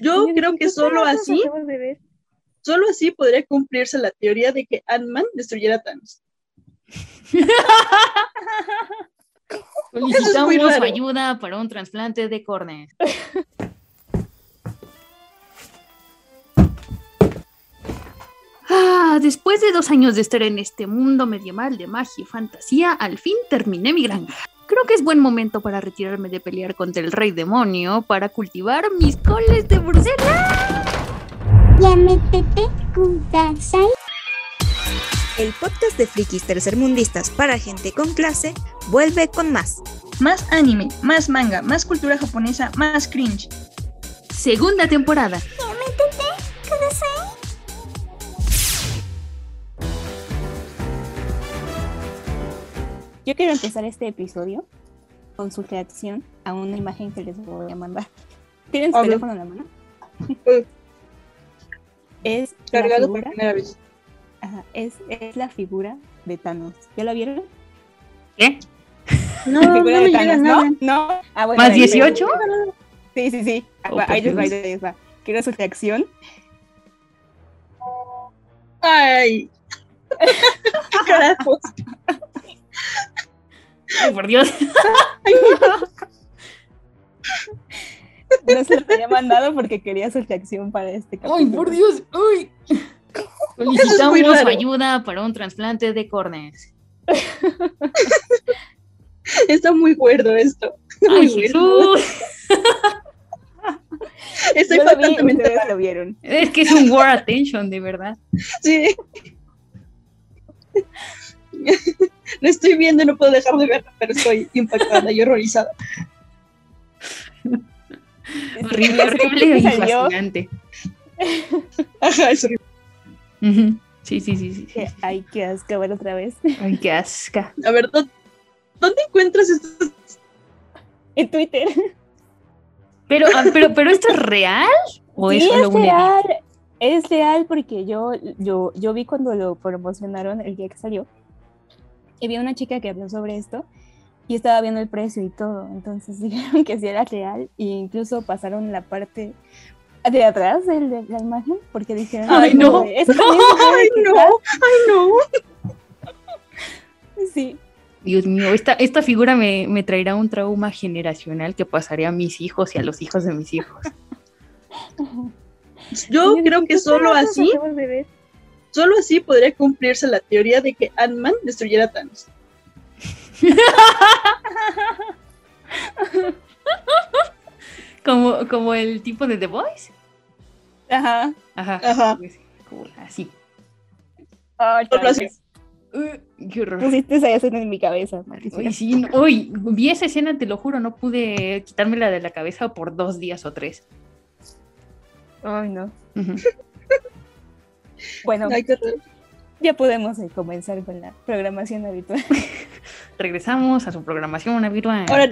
Yo creo que solo así, solo así podría cumplirse la teoría de que Ant-Man destruyera a Thanos. Solicitamos su ayuda para un trasplante de córnea. Ah, después de dos años de estar en este mundo medieval de magia y fantasía, al fin terminé mi granja. Creo que es buen momento para retirarme de pelear contra el rey demonio para cultivar mis coles de Bruselas. El podcast de frikis tercermundistas para gente con clase vuelve con más. Más anime, más manga, más cultura japonesa, más cringe. Segunda temporada. Yo quiero empezar este episodio con su reacción a una imagen que les voy a mandar. ¿Tienen su teléfono en la mano? Es la Cargado por figura, primera vez. ajá, es, es la figura de Thanos. ¿Ya la vieron? ¿Qué? No, la no figura me de Thanos, nada. ¿no? No. Ah, bueno, ¿Más ahí- 18? Sí, sí, sí. Oh, ahí les va, ahí Dios. les va. Quiero su reacción. Ay. Carajos. Ay, por Dios. No se lo había mandado porque quería su reacción para este capítulo. Ay, por Dios. Muy Solicitamos su raro. ayuda para un trasplante de córneas. Está muy cuerdo esto. Ay, Muy Jesús. Estoy Yo lo vi, lo vieron. Es que es un war attention, de verdad. Sí. Lo estoy viendo y no puedo dejar de verlo, pero estoy impactada y horrorizada. Horrible, horrible y fascinante. Ajá, es horrible. Sí, sí, sí, sí. Hay que asco ver otra vez. Ay, qué asca. A ver, ¿dó- ¿dónde encuentras estos? En Twitter. Pero, ah, pero, pero ¿esto es real? ¿O es solo es real. Es real porque yo, yo, yo vi cuando lo promocionaron el día que salió. Y vi a una chica que habló sobre esto y estaba viendo el precio y todo. Entonces dijeron que sí era real e incluso pasaron la parte de atrás de, de la imagen porque dijeron Ay, no. como de, "Eso también se puede Ay, no, quitar". ay, no. Sí, Dios mío, esta, esta figura me, me traerá un trauma generacional que pasaré a mis hijos y a los hijos de mis hijos. Yo creo que ¿qué solo así, acabas de ver? Solo así podría cumplirse la teoría de que Ant-Man destruyera a Thanos. Como, como el tipo de The Voice. Ajá. Ajá. Ajá. como así. Uh, qué horror. Pusiste esa escena en mi cabeza. Uy, sí, no- uy, vi esa escena, te lo juro, no pude quitármela de la cabeza por dos días o tres. Ay, no. Ujú. Bueno, ya podemos eh, comenzar con la programación habitual. Regresamos a su programación habitual. Ahora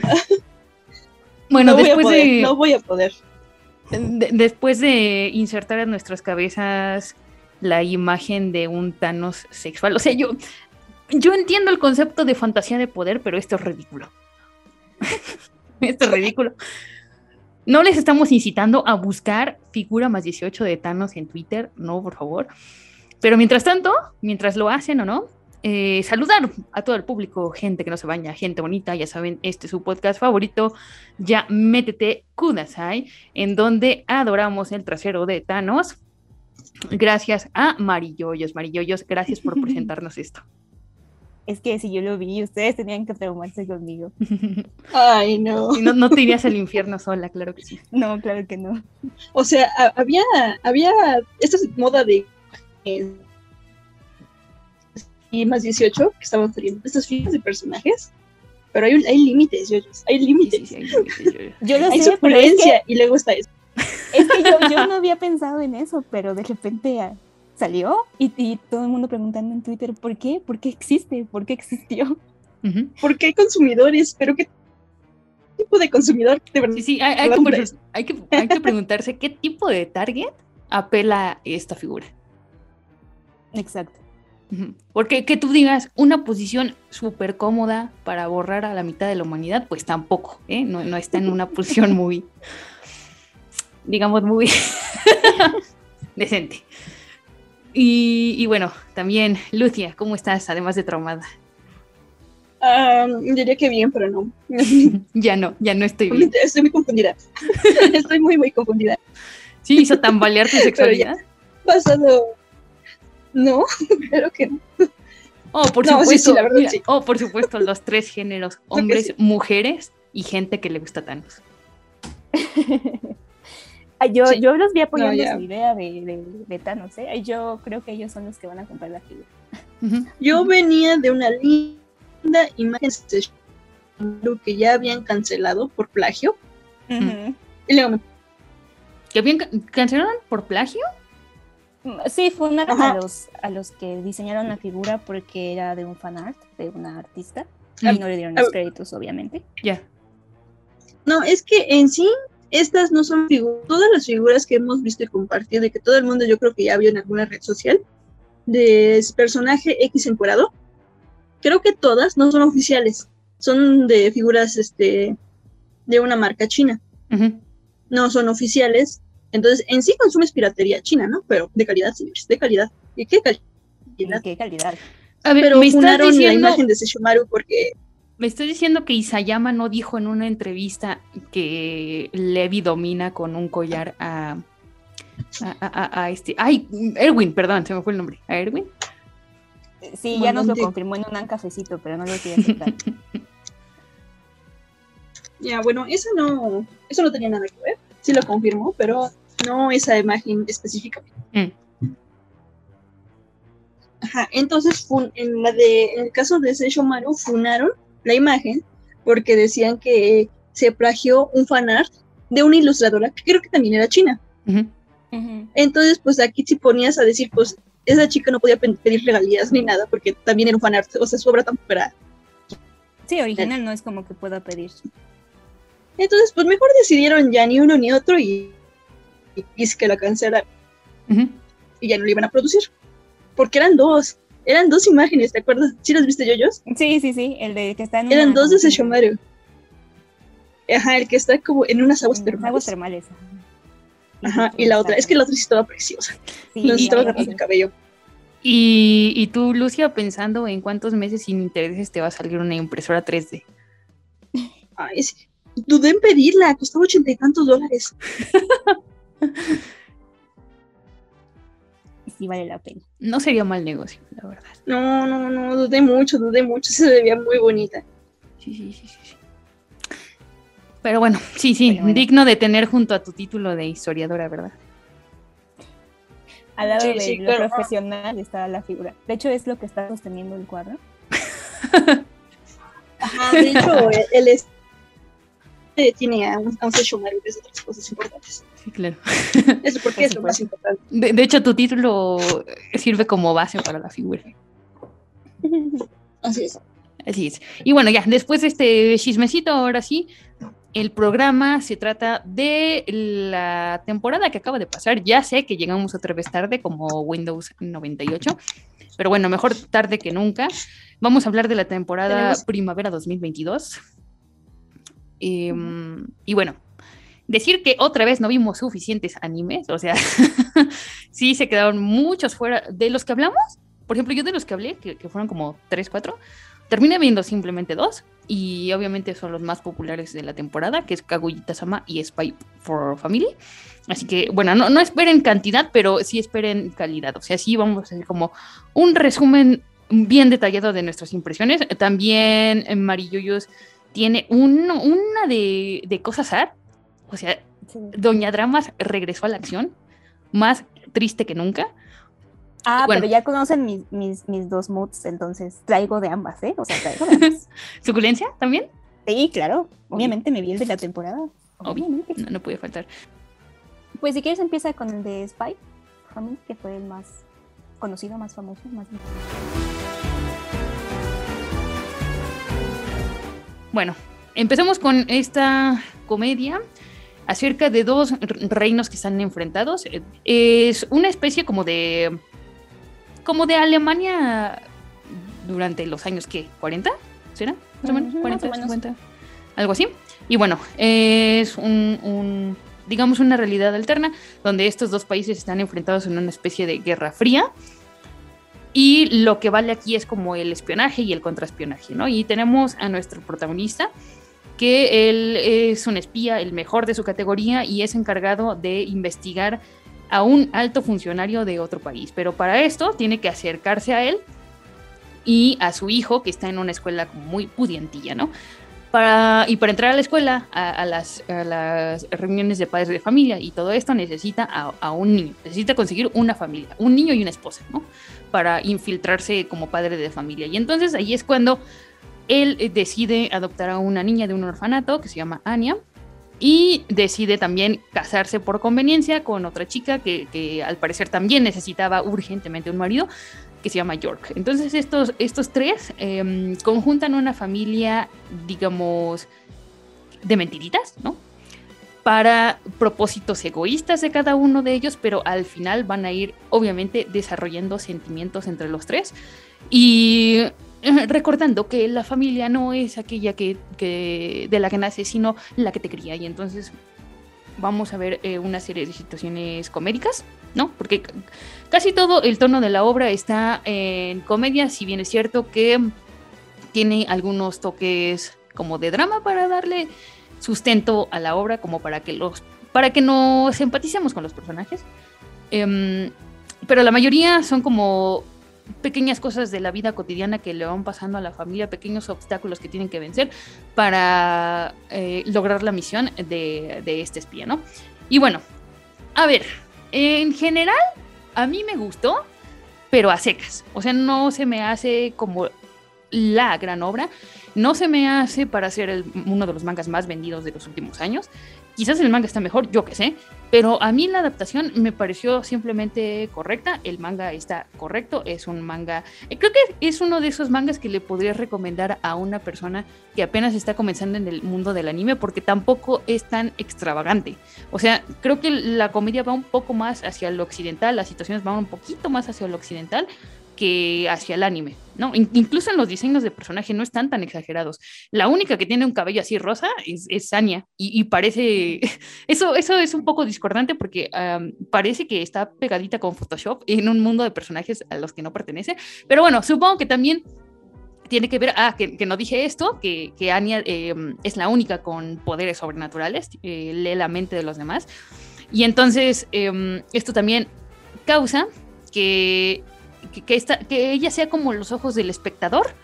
bueno, no, voy a después poder, de, no voy a poder. de- después de insertar en nuestras cabezas la imagen de un Thanos sexual, o sea, yo, yo entiendo el concepto de fantasía de poder, pero esto es ridículo. esto es ridículo. No les estamos incitando a buscar figura más 18 de Thanos en Twitter, no, por favor. Pero mientras tanto, mientras lo hacen o no, eh, saludar a todo el público, gente que no se baña, gente bonita, ya saben, este es su podcast favorito, ya métete Kudasai, en donde adoramos el trasero de Thanos. Gracias a Marilloyos, Marilloyos, gracias por presentarnos esto. Es que si yo lo vi, ustedes tenían que traumarse conmigo. Ay, no. Y no, no te irías al infierno sola, claro que sí. No, claro que no. O sea, había, había esta moda de eh, y más 18 que estaban saliendo estas filas de personajes, pero hay, hay límites, yo, hay límites. sí, sí, hay límites, yo- Yo lo Hay sé, pero es que, suculencia y luego está eso. es que yo, yo no había pensado en eso, pero de repente ah, salió y, y todo el mundo preguntando en Twitter, ¿por qué? ¿Por qué existe? ¿Por qué existió? Ujú. Porque hay consumidores, pero ¿qué tipo de consumidor de verdad? Sí, sí, hay, hay que, Hablando de pre- hay que- hay que preguntarse qué tipo de target apela a esta figura. Exacto. Porque que tú digas una posición súper cómoda para borrar a la mitad de la humanidad, pues tampoco, ¿eh? no, no está en una posición muy, digamos, muy decente. Y, bueno, también, Lucia, ¿cómo estás? Además de traumada. diría que bien, pero no. ya no, ya no estoy bien. Estoy muy confundida. estoy muy, muy confundida. ¿Sí hizo tambalear tu sexualidad? Pasado. No, creo que no. Oh, por supuesto. Oh, por supuesto, los tres géneros, hombres, mujeres y gente que le gusta Thanos. Yo, yo los vi apoyando su idea de, de, Thanos, ¿eh? Yo creo que ellos son los que van a comprar la figura. Yo venía de una linda imagen que ya habían cancelado por plagio. Y luego me... ¿Que habían cancelaron por plagio? Sí, fue una a los, a los que diseñaron la figura porque era de un fanart, de una artista. Y no le dieron los créditos, obviamente. Ya. No, es que en sí, estas no son figuras. Todas las figuras que hemos visto y compartido, y que todo el mundo yo creo que ya vio en alguna red social, de personaje X encuadrado, creo que todas no son oficiales. Son de figuras este, de una marca china. No son oficiales entonces, en sí consumes piratería china, ¿no? Pero de calidad, señores, de calidad. ¿Y qué calidad? ¿Qué calidad? A ver, Pero me diciendo... la imagen de Sesshomaru porque... Me estoy diciendo que Isayama no dijo en una entrevista que Levi domina con un collar a, a, este... Ay, Erwin, perdón, se me fue el nombre. ¿A Erwin? Sí, ya nos lo confirmó en un cafecito, pero no lo quería aceptar. ya, bueno, eso no, eso no tenía nada que ver. Sí lo confirmó, pero no esa imagen específicamente. Mm. Ajá, entonces en, la de, en el caso de Seisho Maru funaron la imagen porque decían que se plagió un fanart de una ilustradora que creo que también era china. Entonces, pues aquí si ponías a decir, pues esa chica no podía pedir regalías ni nada porque también era un fanart, o sea, su obra tampoco era. Sí, original no es como que pueda pedir. Entonces, pues mejor decidieron ya ni uno ni otro y y es que la cancelaron. Y ya no lo iban a producir. Porque eran dos. Eran dos imágenes, ¿te acuerdas? ¿Sí las viste, Yoyos? Sí, sí, sí. El de que está en Eran dos de Sesshomaru. Ajá, el que está como en unas aguas termales. Aguas termales. Ajá, y la otra. Es que la otra sí estaba preciosa. Sí, no estaba agarrando el cabello. Y, y tú, Lucia, pensando en cuántos meses sin intereses te va a salir una impresora 3D. Ay, sí. Dudé en pedirla, costaba ochenta y tantos dólares. sí vale la pena. No sería mal negocio, la verdad. No, no, no, dudé mucho, dudé mucho, se veía muy bonita. Sí, sí, sí, sí. Pero bueno, sí, sí, digno de tener junto a tu título de historiadora, ¿verdad? Al lado de lo profesional está la figura. De hecho, es lo que está sosteniendo el cuadro. Ajá, de hecho, él es tiene a un, a un otras cosas importantes. Sí, claro. Eso porque es lo más importante. De, hecho, tu título sirve como base para la figura. Así es. Así es. Y bueno, ya, después de este chismecito, ahora sí, el programa se trata de la temporada que acaba de pasar. Ya sé que llegamos otra vez tarde, como Windows 98, pero bueno, mejor tarde que nunca. Vamos a hablar de la temporada primavera 2022. Em, y bueno, decir que otra vez no vimos suficientes animes, o sea, sí se quedaron muchos fuera de los que hablamos. Por ejemplo, yo de los que hablé, que, fueron como 3, 4, terminé viendo simplemente dos, y obviamente son los más populares de la temporada, que es Kaguya-sama y Spy for Family. Así que, bueno, no, no esperen cantidad, pero sí esperen calidad. O sea, sí vamos a hacer como un resumen bien detallado de nuestras impresiones. También en Marilluyos tiene una de, de cosas art. O sea, Doña Dramas regresó a la acción, más triste que nunca. Ah, pero ya conocen mis, mis, mis, dos moods, entonces traigo de ambas, ¿eh? O sea, traigo de ambas. ¿Suculencia también? Sí, claro. Obviamente me vi el de la temporada. Obviamente. No, no puede faltar. Pues si quieres empieza con el de Spy, que fue el más conocido, más famoso, más... Bueno, empezamos con esta comedia acerca de dos reinos que están enfrentados. Es una especie como de como de Alemania durante los años que 40, ¿será? Más o menos, 40, 50, algo así. Y bueno, es un, digamos, una realidad alterna donde estos dos países están enfrentados en una especie de guerra fría. Y lo que vale aquí es como el espionaje y el contraespionaje, ¿no? Y tenemos a nuestro protagonista, que él es un espía, el mejor de su categoría, y es encargado de investigar a un alto funcionario de otro país. Pero para esto tiene que acercarse a él y a su hijo, que está en una escuela muy pudientilla, ¿no? Para, y para entrar a la escuela, a, las, reuniones de padres de familia y todo esto, necesita a, un niño, necesita conseguir una familia, un niño y una esposa, ¿no? Para infiltrarse como padre de familia. Y entonces ahí es cuando él eh, decide adoptar a una niña de un orfanato que se llama Anya y decide también casarse por conveniencia con otra chica que, al parecer también necesitaba urgentemente un marido que se llama York. Entonces estos, estos tres em, conjuntan una familia, digamos, de mentiritas, ¿no? Para propósitos egoístas de cada uno de ellos, pero al final van a ir, obviamente, desarrollando sentimientos entre los tres. Y recordando que la familia no es aquella que, que, de la que nace, sino la que te cría. Y entonces vamos a ver eh, una serie de situaciones comédicas, ¿no? Porque casi todo el tono de la obra está en comedia, si bien es cierto que tiene algunos toques como de drama para darle sustento a la obra, como para que los para que nos empaticemos con los personajes. Em, pero la mayoría son como pequeñas cosas de la vida cotidiana que le van pasando a la familia, pequeños obstáculos que tienen que vencer para eh, lograr la misión de, de, este espía, ¿no? Y bueno, a ver, en general, a mí me gustó, pero a secas. O sea, no se me hace como la gran obra. No se me hace para ser uno de los mangas más vendidos de los últimos años. Quizás el manga está mejor, yo qué sé, pero a mí la adaptación me pareció simplemente correcta. El manga está correcto, es un manga. Eh, creo que es uno de esos mangas que le podría recomendar a una persona que apenas está comenzando en el mundo del anime, porque tampoco es tan extravagante. O sea, creo que la comedia va un poco más hacia lo occidental, las situaciones van un poquito más hacia lo occidental, que hacia el anime, ¿no? incluso en los diseños de personaje no están tan exagerados. La única que tiene un cabello así rosa es, es Anya y, parece, eso, eso es un poco discordante porque parece que está pegadita con Photoshop en un mundo de personajes a los que no pertenece, pero bueno, supongo que también tiene que ver, ah, que, no dije esto, que, que Anya em, es la única con poderes sobrenaturales, eh, lee la mente de los demás. Y entonces em, esto también causa que que, que ella sea como los ojos del espectador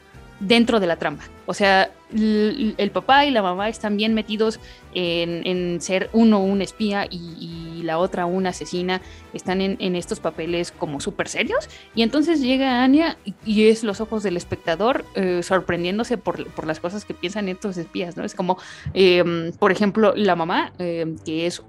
dentro de la trampa. O sea, el, papá y la mamá están bien metidos en, ser uno un espía y, la otra una asesina, están en, estos papeles como súper serios. Y entonces llega Anya y, es los ojos del espectador eh, sorprendiéndose por, las cosas que piensan estos espías, ¿no? Es como, em, por ejemplo, la mamá, em, que es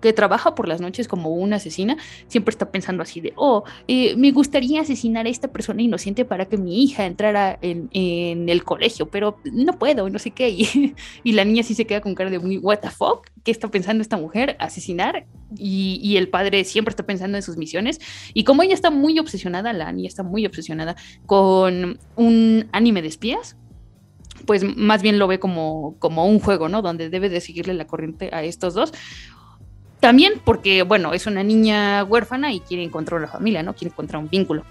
que trabaja por las noches como una asesina, siempre está pensando así de, oh, eh, me gustaría asesinar a esta persona inocente para que mi hija entrara en, en el colegio, pero no puedo, no sé qué. Y, la niña sí se queda con cara de what the fuck, ¿qué está pensando esta mujer? Asesinar. Y, el padre siempre está pensando en sus misiones. Y como ella está muy obsesionada, la niña está muy obsesionada con un anime de espías, pues más bien lo ve como, como un juego, ¿no? Donde debe de seguirle la corriente a estos dos. También porque, bueno, es una niña huérfana y quiere encontrar una familia, ¿no? Quiere encontrar un vínculo.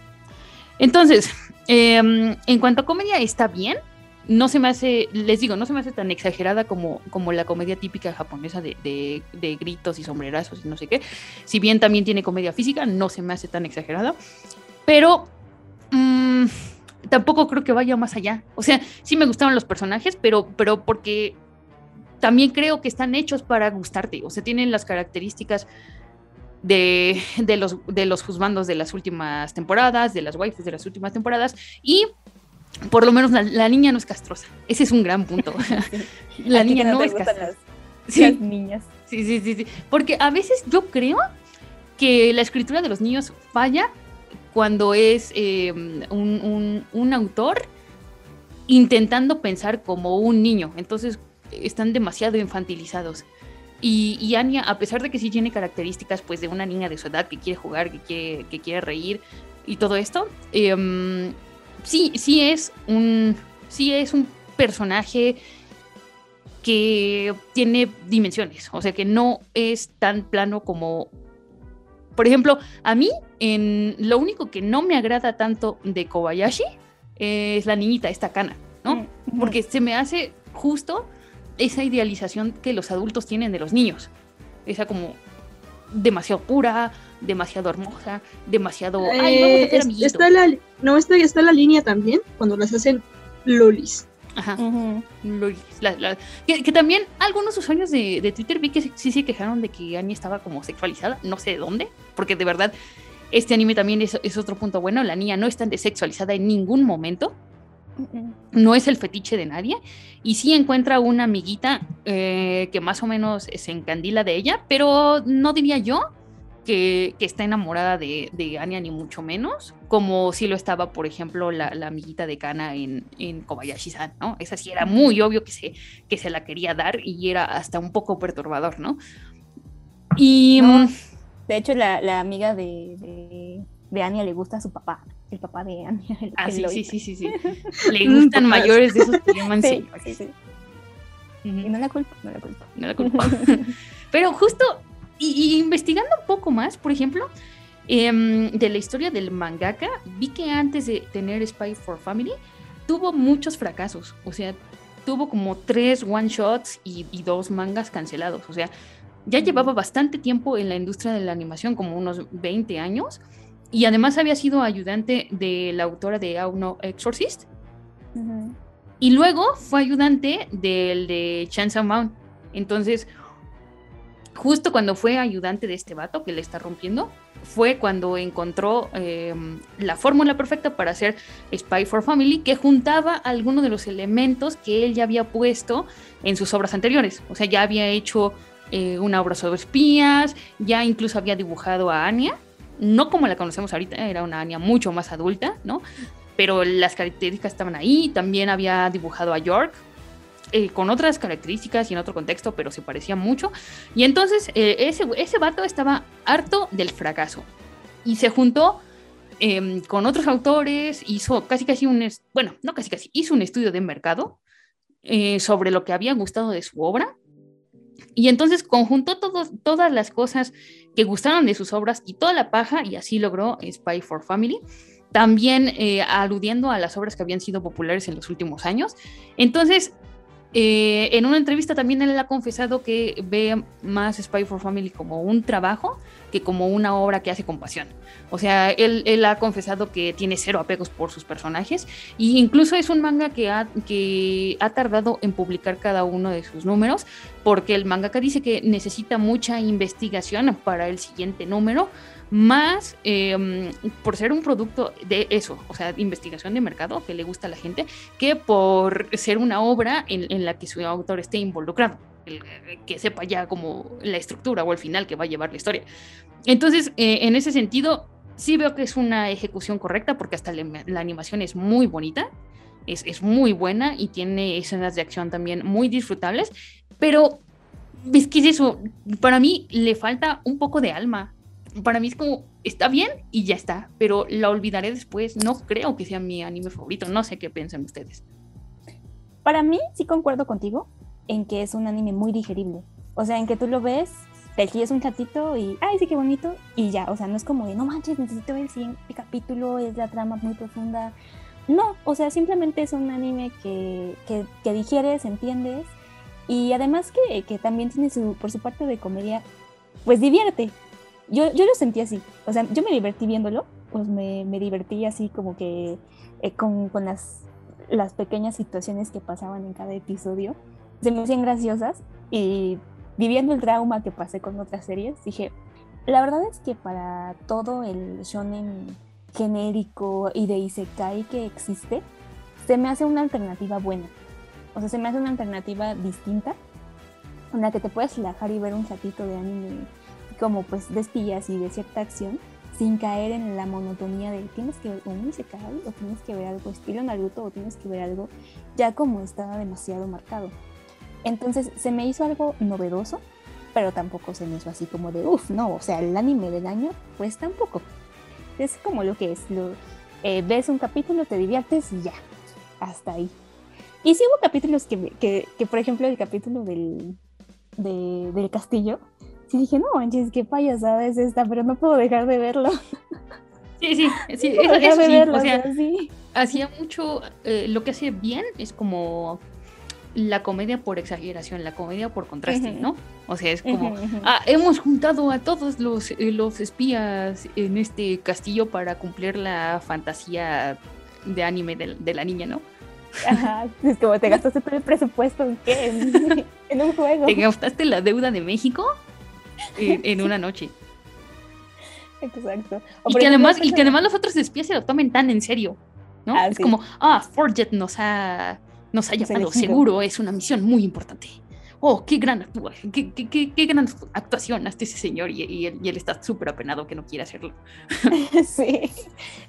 Entonces, em, en cuanto a comedia, está bien no se me hace, les digo, no se me hace tan exagerada como, como la comedia típica japonesa de, gritos y sombrerazos y no sé qué. Si bien también tiene comedia física, no se me hace tan exagerada. Pero mm, tampoco creo que vaya más allá. O sea, sí me gustaron los personajes, pero, pero porque también creo que están hechos para gustarte. O sea, tienen las características de, de los, de los juzgandos de las últimas temporadas, de las waifus de las últimas temporadas. Y por lo menos la, niña no es castrosa. Ese es un gran punto. la niña no, es castrosa. sí. niñas. Sí, sí, sí, sí. Porque a veces yo creo que la escritura de los niños falla cuando es em, un, autor intentando pensar como un niño. Entonces están demasiado infantilizados. Y, y, Anya, a pesar de que sí tiene características pues de una niña de su edad que quiere jugar, que quiere, que quiere reír y todo esto, eh, sí, sí es un, sí es un personaje que tiene dimensiones, o sea que no es tan plano como, por ejemplo, a mí en lo único que no me agrada tanto de Kobayashi es la niñita, esta cana, ¿no? Porque se me hace justo esa idealización que los adultos tienen de los niños, esa como demasiado pura, demasiado hermosa, demasiado... Ay, vamos a Eh, hacer es- está la, no, está, está la línea también cuando las hacen lolis. Ajá. Ujú. Lo- la- la- que, que también algunos usuarios de, de Twitter vi que sí- sí se quejaron de que Annie estaba como sexualizada, no sé de dónde, porque de verdad este anime también es, es otro punto bueno, la niña no está desexualizada en ningún momento, no es el fetiche de nadie, y sí encuentra una amiguita eh, que más o menos se encandila de ella, pero no diría yo que, que está enamorada de, de Anya ni mucho menos, como si lo estaba, por ejemplo, la, la amiguita de Kana en, en Kobayashi-san, ¿no? Esa sí era muy obvio que se, que se la quería dar y era hasta un poco perturbador, ¿no? Y... No. mm, De hecho, la, la amiga de, de, de Anya le gusta a su papá, el papá de Anya. el- Ah, el sí, sí, sí, sí, sí. Le gustan mayores de esos que llaman Sí, señores. sí, sí. Y no la culpo, no la culpo. no la culpo. Pero justo, y, y investigando un poco más, por ejemplo, em, de la historia del mangaka, vi que antes de tener Spy for Family, tuvo muchos fracasos. O sea, tuvo como tres one shots y, y dos mangas cancelados. O sea, ya llevaba bastante tiempo en la industria de la animación, como unos 20 años. Y además había sido ayudante de la autora de Auno Exorcist. Ujú. Y luego fue ayudante del de Chainsaw Man. Entonces, justo cuando fue ayudante de este vato que le está rompiendo, fue cuando encontró eh, la fórmula perfecta para hacer Spy for Family, que juntaba algunos de los elementos que él ya había puesto en sus obras anteriores. O sea, ya había hecho eh, una obra sobre espías, ya incluso había dibujado a Anya, no como la conocemos ahorita, era una Anya mucho más adulta, ¿no? Pero las características estaban ahí, también había dibujado a York, eh, con otras características y en otro contexto, pero se parecía mucho. Y entonces eh, ese, ese vato estaba harto del fracaso y se juntó em, con otros autores, hizo casi casi un, bueno, no casi casi, hizo un estudio de mercado eh, sobre lo que había gustado de su obra. Y entonces conjuntó todo- todas las cosas que gustaron de sus obras y toda la paja y así logró Spy for Family. También eh, aludiendo a las obras que habían sido populares en los últimos años. Entonces, eh, en una entrevista también él ha confesado que ve más Spy for Family como un trabajo que como una obra que hace con pasión. O sea, él, él ha confesado que tiene cero apegos por sus personajes e incluso es un manga que ha, que ha tardado en publicar cada uno de sus números porque el mangaka dice que necesita mucha investigación para el siguiente número más eh, por ser un producto de eso, o sea, investigación de mercado que le gusta a la gente, que por ser una obra en, la que su autor esté involucrado, el- que sepa ya como la estructura o el final que va a llevar la historia. Entonces, eh, en ese sentido, sí veo que es una ejecución correcta porque hasta la, la animación es muy bonita, es, es muy buena y tiene escenas de acción también muy disfrutables, pero es que es eso, para mí le falta un poco de alma. Para mí es como, está bien y ya está, pero la olvidaré después. No creo que sea mi anime favorito, no sé qué piensan ustedes. Para mí, sí concuerdo contigo en que es un anime muy digerible. O sea, en que tú lo ves, te guías un ratito y, ay, sí, qué bonito, y ya. O sea, no es como de, no manches, necesito el siguiente capítulo, es la trama muy profunda. No, o sea, simplemente es un anime que, que, que digieres, entiendes, y además que, que también tiene su, por su parte de comedia, pues divierte. Yo, yo lo sentí así, o sea, yo me divertí viéndolo, pues me, me divertí así como que eh, con, con las, las pequeñas situaciones que pasaban en cada episodio, se me hacían graciosas y viviendo el trauma que pasé con otras series, dije, la verdad es que para todo el shonen genérico y de isekai que existe, se me hace una alternativa buena. O sea, se me hace una alternativa distinta, en la que te puedes relajar y ver un ratito de anime como pues de espías y de cierta acción, sin caer en la monotonía de tienes que ver un isekai o tienes que ver algo estilo Naruto o tienes que ver algo ya como está demasiado marcado. Entonces se me hizo algo novedoso, pero tampoco se me hizo así como de uff, no, o sea, el anime del año, pues tampoco. Es como lo que es, lo, eh, ves un capítulo, te diviertes y ya, hasta ahí. y sí hubo capítulos que, que, que, por ejemplo, el capítulo del, de- del castillo, sí dije, no manches, qué payasada es esta, pero no puedo dejar de verlo. Sí, sí, sí, No eso, de sí, verlo, o sea, sí. hacía mucho, eh, lo que hace bien es como la comedia por exageración, la comedia por contraste. ¿no? O sea, es como, ah, hemos juntado a todos los, eh, los espías en este castillo para cumplir la fantasía de anime de, de la niña, ¿no? Ajá, es como te gastaste todo el presupuesto en qué, en, en un juego. Te gastaste la deuda de México en, en una noche. Exacto. O Y que, además, y que además los otros espías se lo tomen tan en serio, ¿no? Ah, es sí. como, ah, Forget nos ha, nos ha llamado, seguro es una misión muy importante. Oh, qué gran qué, qué, qué, qué gran actuación hace ese señor y, y él, y él está súper apenado que no quiere hacerlo. sí.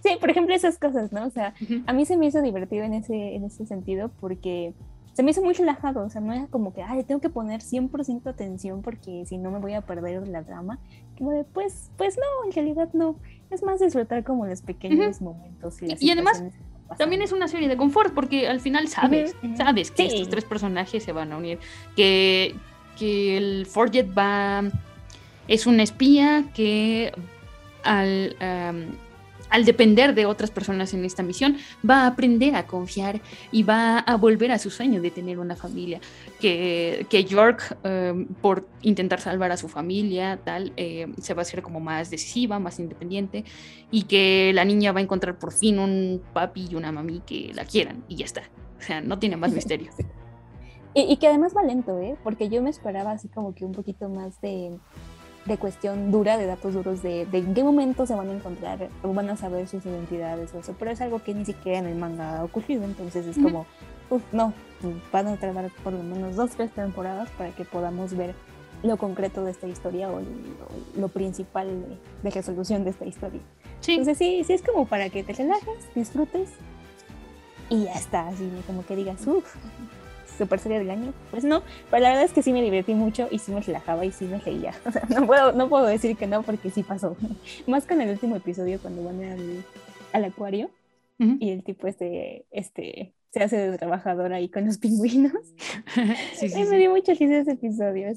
sí, por ejemplo, esas cosas, ¿no? O sea, Ujú. a mí se me hizo divertido en ese, en ese sentido porque se me hizo muy relajado, o sea, no era como que, ay, tengo que poner 100% atención porque si no me voy a perder la drama. Como de, pues, pues no, en realidad no. Es más disfrutar como los pequeños momentos. Y, además. También es una serie de confort porque al final sabes, sabes que Sí. estos tres personajes se van a unir, que, que el Forget va, es un espía que al, al depender de otras personas en esta misión va a aprender a confiar y va a volver a su sueño de tener una familia, que, que York em, por intentar salvar a su familia tal eh, se va a hacer como más decisiva, más independiente y que la niña va a encontrar por fin un papi y una mami que la quieran y ya está. O sea, no tiene más misterio. Y, y que además va lento, ¿eh? Porque yo me esperaba así como que un poquito más de, de cuestión dura, de datos duros, de, de en qué momento se van a encontrar o van a saber sus identidades o eso. Pero es algo que ni siquiera en el manga ha ocurrido, entonces es como, uf, no, van a tardar por lo menos dos, tres temporadas para que podamos ver lo concreto de esta historia o lo, lo principal de, de resolución de esta historia. Sí, Entonces sí, sí es como para que te relajes, disfrutes y ya está, así como que digas, uff, super serie del año. Pues no, pero la verdad es que sí me divertí mucho y sí me relajaba y sí me reía. O sea, no puedo, no puedo decir que no porque sí pasó. Más con el último episodio cuando van al, al acuario Ujú. y el tipo este, este se hace de trabajador ahí con los pingüinos. sí, sí, Ay, me sí. dio mucha risa ese episodio.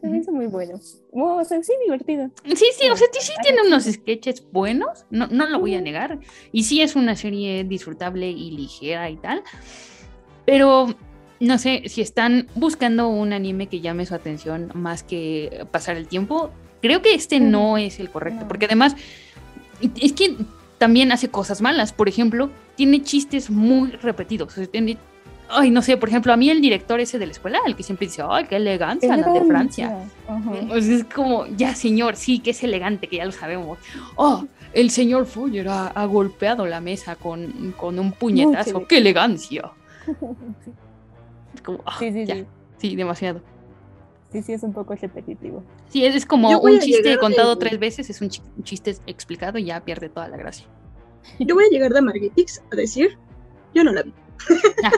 Se me hizo muy bueno. Oh, o sea, sí, divertido. Sí, sí, o sea, sí, sí tiene sí. unos sketches buenos, no, no lo voy a negar. Y sí es una serie disfrutable y ligera y tal. Pero no sé, si están buscando un anime que llame su atención más que pasar el tiempo, creo que este Ujú. no es el correcto. Porque además, es que también hace cosas malas. Por ejemplo, tiene chistes muy repetidos. tiene- Ay, no sé, por ejemplo, a mí el director ese de la escuela, el que siempre dice, ay, qué elegancia la de Francia. Pues es como, ya señor, sí, que es elegante, que ya lo sabemos. Oh, el señor Foyer ha, ha golpeado la mesa con, con un puñetazo. ¡Qué elegancia! Como, ah, Sí, sí, ya, sí. sí, demasiado. Sí, sí, es un poco repetitivo. Sí, es, es como un a chiste contado de- tres veces, es un chi- un chiste explicado y ya pierde toda la gracia. Yo voy a llegar de Margetix a decir, yo no la vi. Ah,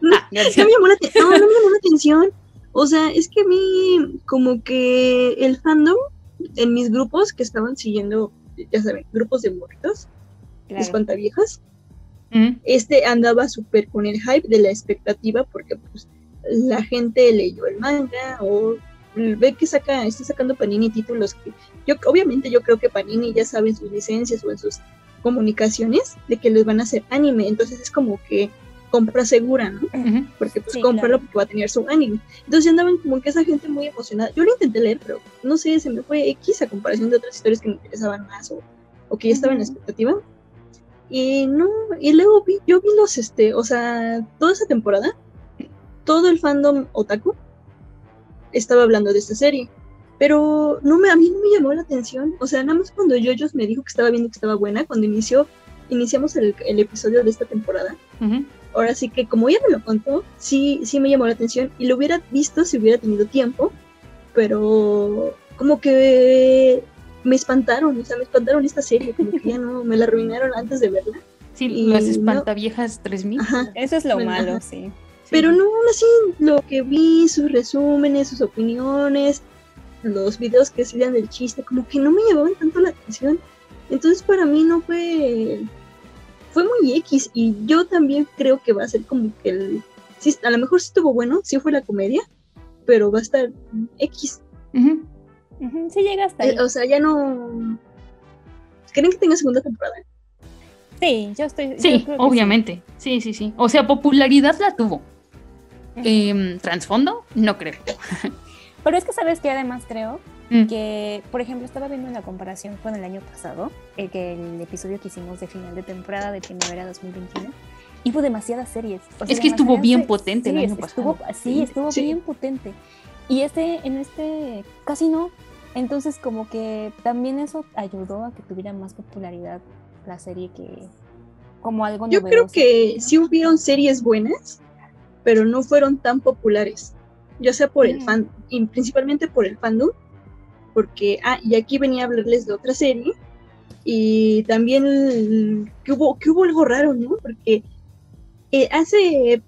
No, ah, no me llamó la no, no me llamó la atención. O sea, es que a mí como que el fandom en mis grupos que estaban siguiendo, ya saben, grupos de morritos, Claro. espantaviejas, Mm, este andaba súper con el hype de la expectativa porque pues la gente leyó el manga o ve que saca, está sacando Panini títulos que yo obviamente yo creo que Panini ya sabe en sus licencias o en sus comunicaciones de que les van a hacer anime, entonces es como que compra segura, ¿no? ujú. Porque pues Sí, cómpralo claro. porque va a tener su anime. Entonces andaban como que esa gente muy emocionada. Yo lo intenté leer, pero no sé, se me fue X a comparación de otras historias que me interesaban más o, o que ya estaba en la expectativa. Y no, y luego vi, yo vi los, este, o sea, toda esa temporada, todo el fandom otaku estaba hablando de esta serie. Pero no me, a mí no me llamó la atención. O sea, nada más cuando Yoyos me dijo que estaba viendo que estaba buena, cuando inició, iniciamos el, el episodio de esta temporada, Ujú. ahora sí que como ella me lo contó, sí, sí me llamó la atención y lo hubiera visto si hubiera tenido tiempo, pero como que me espantaron, o sea, me espantaron esta serie, como que ya no, me la arruinaron antes de verla. Sí, Y las no- espantaviejas 3000. Ajá. Eso es lo Bueno, malo, sí. Sí. Pero no, aún así, lo que vi, sus resúmenes, sus opiniones, los videos que hacían del chiste, como que no me llamaban tanto la atención. Entonces para mí no fue... Fue muy X y yo también creo que va a ser como que el sí, a lo mejor sí estuvo bueno, sí fue la comedia, pero va a estar X. Sí llega hasta ahí. Eh, o sea, ya no... ¿Creen que tenga segunda temporada? Sí, yo estoy. yo Sí, obviamente. Sí, sí, sí. O sea, popularidad la tuvo. Em, Trasfondo, no creo. Pero es que sabes que además creo Mm. que, por ejemplo, estaba viendo una comparación con el año pasado, el que el episodio que hicimos de final de temporada de primavera 2021, y hubo demasiadas series. o sea, Es que estuvo bien potente el año estuvo- pasado. Sí, estuvo Sí. bien potente. Y este, en este casi no. Entonces, como que también eso ayudó a que tuviera más popularidad la serie que como algo Yo creo que sí hubieron series buenas, pero no fueron tan populares. Ya sea por el Mm. fan, y principalmente por el fandom, porque, ah, y aquí venía a hablarles de otra serie, y también el- que hubo, que hubo algo raro, ¿no? Porque eh, hace,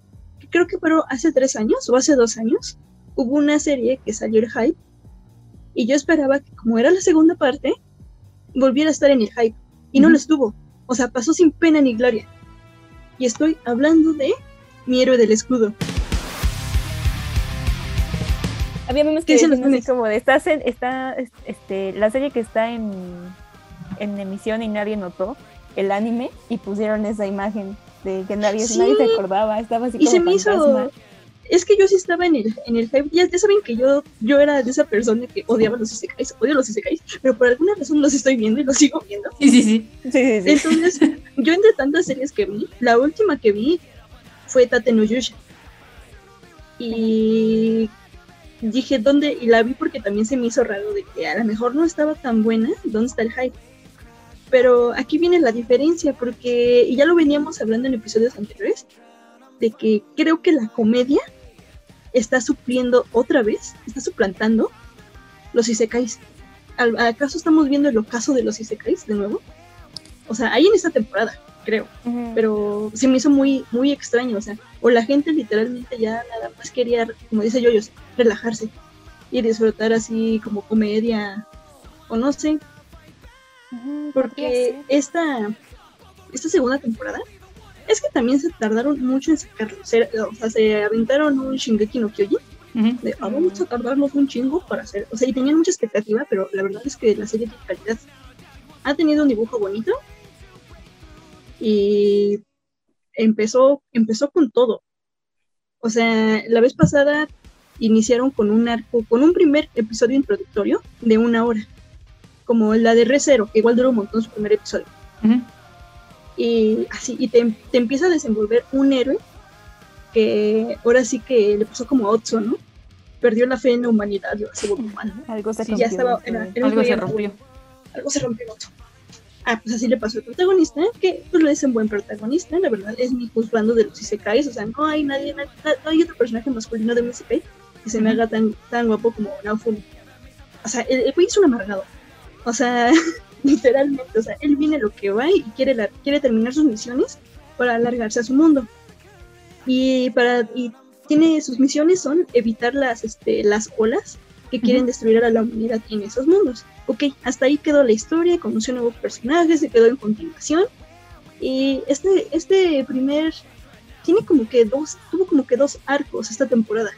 creo que fueron hace tres años o hace dos años, hubo una serie que salió el hype, y yo esperaba que como era la segunda parte, volviera a estar en el hype, y no lo estuvo. O sea, pasó sin pena ni gloria. Y estoy hablando de mi héroe del escudo. Había memes ¿Qué que decían así como de está, este, la serie que está en, en emisión y nadie notó el anime y pusieron esa imagen de que nadie, Sí. nadie se acordaba, estaba así Y como se me hizo. Es que yo sí estaba en el, en el hype. Ya, ya saben que yo, yo era de esa persona que odiaba los isekais, odio los isekais, pero por alguna razón los estoy viendo y los sigo viendo. Sí, sí, sí. Sí, sí, sí. Entonces, yo entre tantas series que vi, la última que vi fue Tate no Yusha. Y dije, ¿dónde? Y la vi porque también se me hizo raro de que a lo mejor no estaba tan buena. ¿Dónde está el hype? Pero aquí viene la diferencia, porque y ya lo veníamos hablando en episodios anteriores, de que creo que la comedia está supliendo otra vez, está suplantando los isekais. ¿Al- ¿Acaso estamos viendo el ocaso de los isekais de nuevo? O sea, ahí en esta temporada, creo. Pero se me hizo muy, muy extraño. O sea, o la gente literalmente ya nada más quería, como dice Yoyos, relajarse y disfrutar así como comedia. O no sé, porque esta, esta segunda temporada es que también se tardaron mucho en sacarlo. Se- o sea, se aventaron un Shingeki no Kyojin Ujú. de "Ah, vamos a tardarnos un chingo para hacer. O sea, y tenían mucha expectativa, pero la verdad es que la serie tiene calidad. Ha tenido un dibujo bonito y empezó, empezó con todo. O sea, la vez pasada iniciaron con un arco, con un primer episodio introductorio de una hora, como la de Re Zero, que igual duró un montón su primer episodio. Ujú. Y así, y te, te empieza a desenvolver un héroe que ahora sí que le pasó como a Otso, ¿no? Perdió la fe en la humanidad volvió humano. Algo se Sí, rompió. ya estaba- era- era- Algo se rompió. Algo se rompió Otso. Ah, pues así le pasó al protagonista, que pues le dicen buen protagonista, la verdad es mi juzgando de los isekais, o sea, no hay nadie, na- na- no hay otro personaje masculino de un isekai que se me haga tan, tan guapo como Naofumi. O sea, el, el güey es un amargado. O sea, literalmente, o sea, él viene lo que va y quiere, la, quiere terminar sus misiones para alargarse a su mundo. Y para y tiene sus misiones son evitar las este, las olas que quieren Ujú. destruir a la humanidad en esos mundos. Ok, hasta ahí quedó la historia, conoció nuevos personajes, se quedó en continuación. Y este, este primer tiene como que dos, tuvo como que dos arcos esta temporada.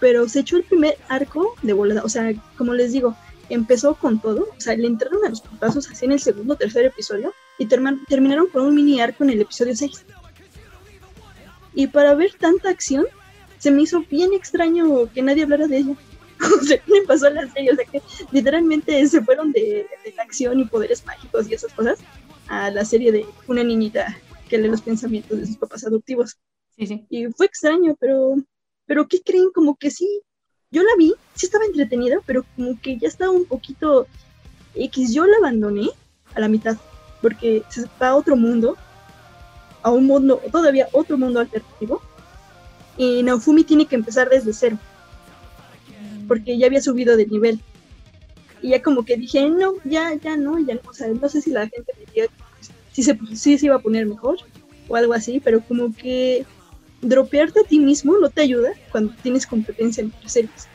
Pero se echó el primer arco de volada. O sea, como les digo, empezó con todo. O sea, le entraron a los putazos así en el segundo o tercer episodio. Y terminaron con un mini arco en el episodio 6. Y para ver tanta acción, se me hizo bien extraño que nadie hablara de ella. O sea, ¿qué le pasó a la serie? O sea, que literalmente se fueron de, de la acción y poderes mágicos y esas cosas a la serie de una niñita que lee los pensamientos de sus papás adoptivos. Sí, sí. Y fue extraño, pero, pero ¿qué creen? Como que sí, yo la vi, sí estaba entretenida, pero como que ya estaba un poquito X. Yo la abandoné a la mitad, porque se va a otro mundo, a un mundo, todavía otro mundo alternativo, y Naofumi tiene que empezar desde cero, porque ya había subido de nivel. Y ya como que dije, no, ya, ya no, ya no, o sea, no sé si la gente diría si se, sí se iba a poner mejor o algo así, pero como que dropearte a ti mismo no te ayuda cuando tienes competencia en otras series.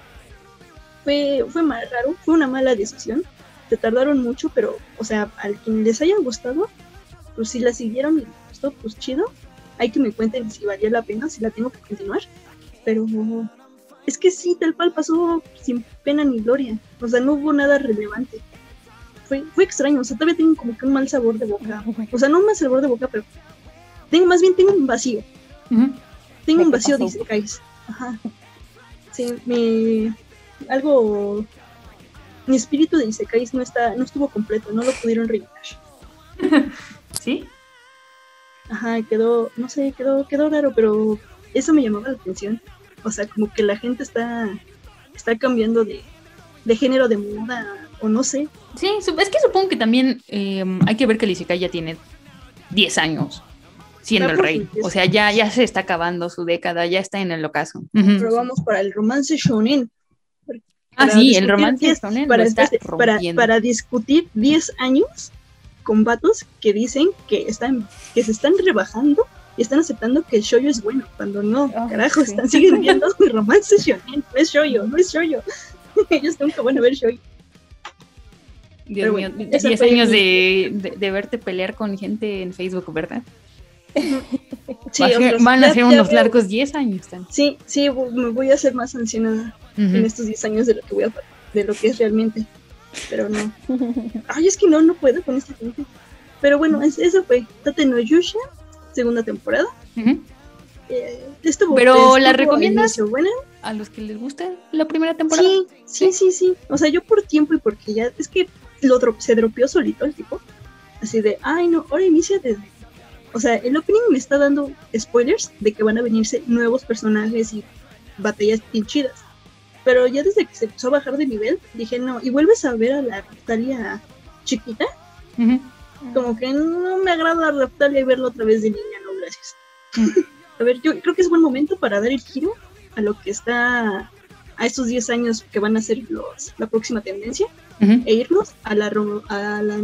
Fue, fue más raro, fue una mala decisión. Se tardaron mucho, pero, o sea, al quien les haya gustado, pues si la siguieron y les gustó, pues chido. hay que me cuenten si valía la pena, si la tengo que continuar. Pero es que sí, tal cual pasó sin pena ni gloria. O sea, no hubo nada relevante. Fue, fue extraño, o sea, todavía tengo como que un mal sabor de boca. O sea, no un mal sabor de boca, pero tengo más bien tengo un vacío. Ujú. Tengo un ¿Qué vacío de pasó? Isekais. Ajá. Sí, mi algo mi espíritu de Isekais no está no estuvo completo, no lo pudieron rellenar. ¿Sí? Ajá, quedó, no sé, quedó quedó raro, pero eso me llamaba la atención. O sea, como que la gente está está cambiando de, de género de moda o no sé. Sí, es que supongo que también eh, hay que ver que el Isekai ya tiene 10 años siendo el pues, rey. O sea, ya, ya se está acabando su década, ya está en el ocaso. Pero vamos para el romance shonen. Ah, sí, el romance 10 shonen para, está espérate, para, rompiendo. para discutir 10 años con vatos que dicen que están que se están rebajando y están aceptando que el shoyo es bueno, cuando no, Ah, carajo, sí. están siguen viendo el romance shonen, no es shoyo, no es shoyo. Ellos nunca van a ver shoyo. Dios mío, bueno, esa 10 fue años de- de verte pelear con gente en Facebook, ¿verdad? Sí, a van a ser unos largos 10 años. Sí, sí, me voy a hacer más anciana en estos 10 años de lo que voy a de lo que es realmente. Pero no. Ay, es que no, no puedo con esta gente. Pero bueno, es- eso fue Tate no Yusha, segunda temporada. Eh, estuvo, Pero, estuvo ¿la recomiendas? buena. A los que les gusta la primera temporada. Sí, sí, sí, sí. O sea, yo por tiempo y porque ya es que lo dro- se dropeó solito el tipo. Así de, ay no, ahora inicia desde. O sea, el opening me está dando spoilers de que van a venirse nuevos personajes y batallas bien chidas. Pero ya desde que se empezó a bajar de nivel, dije no, y vuelves a ver a la Raptalia chiquita, Ujú. como que no me agrada la Raptalia y verla otra vez de niña, no, gracias. Mm. a ver, yo creo que es buen momento para dar el giro a lo que está a estos 10 años que van a ser los, la próxima tendencia Ujú. e irnos a la, a la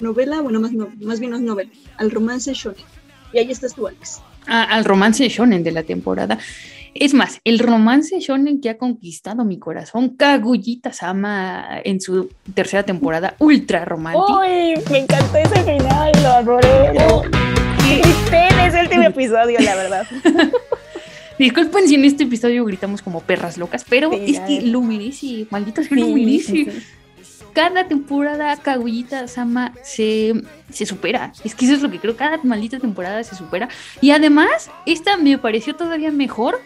novela, bueno, más, no, más bien no es novela, al romance shonen. Y ahí estás tú, Alex. Ah, al romance shonen de la temporada. Es más, el romance shonen que ha conquistado mi corazón, Kaguya Sama en su tercera temporada, ultra romántico. Uy, me encantó ese final, lo adoré. en ese último episodio, la verdad. Disculpen si en este episodio gritamos como perras locas, pero Sí, es que es. lo merece, maldito sea, lo merece. Sí, sí. Cada temporada Kaguya Sama se, se supera. Es que eso es lo que creo, cada maldita temporada se supera. Y además, esta me pareció todavía mejor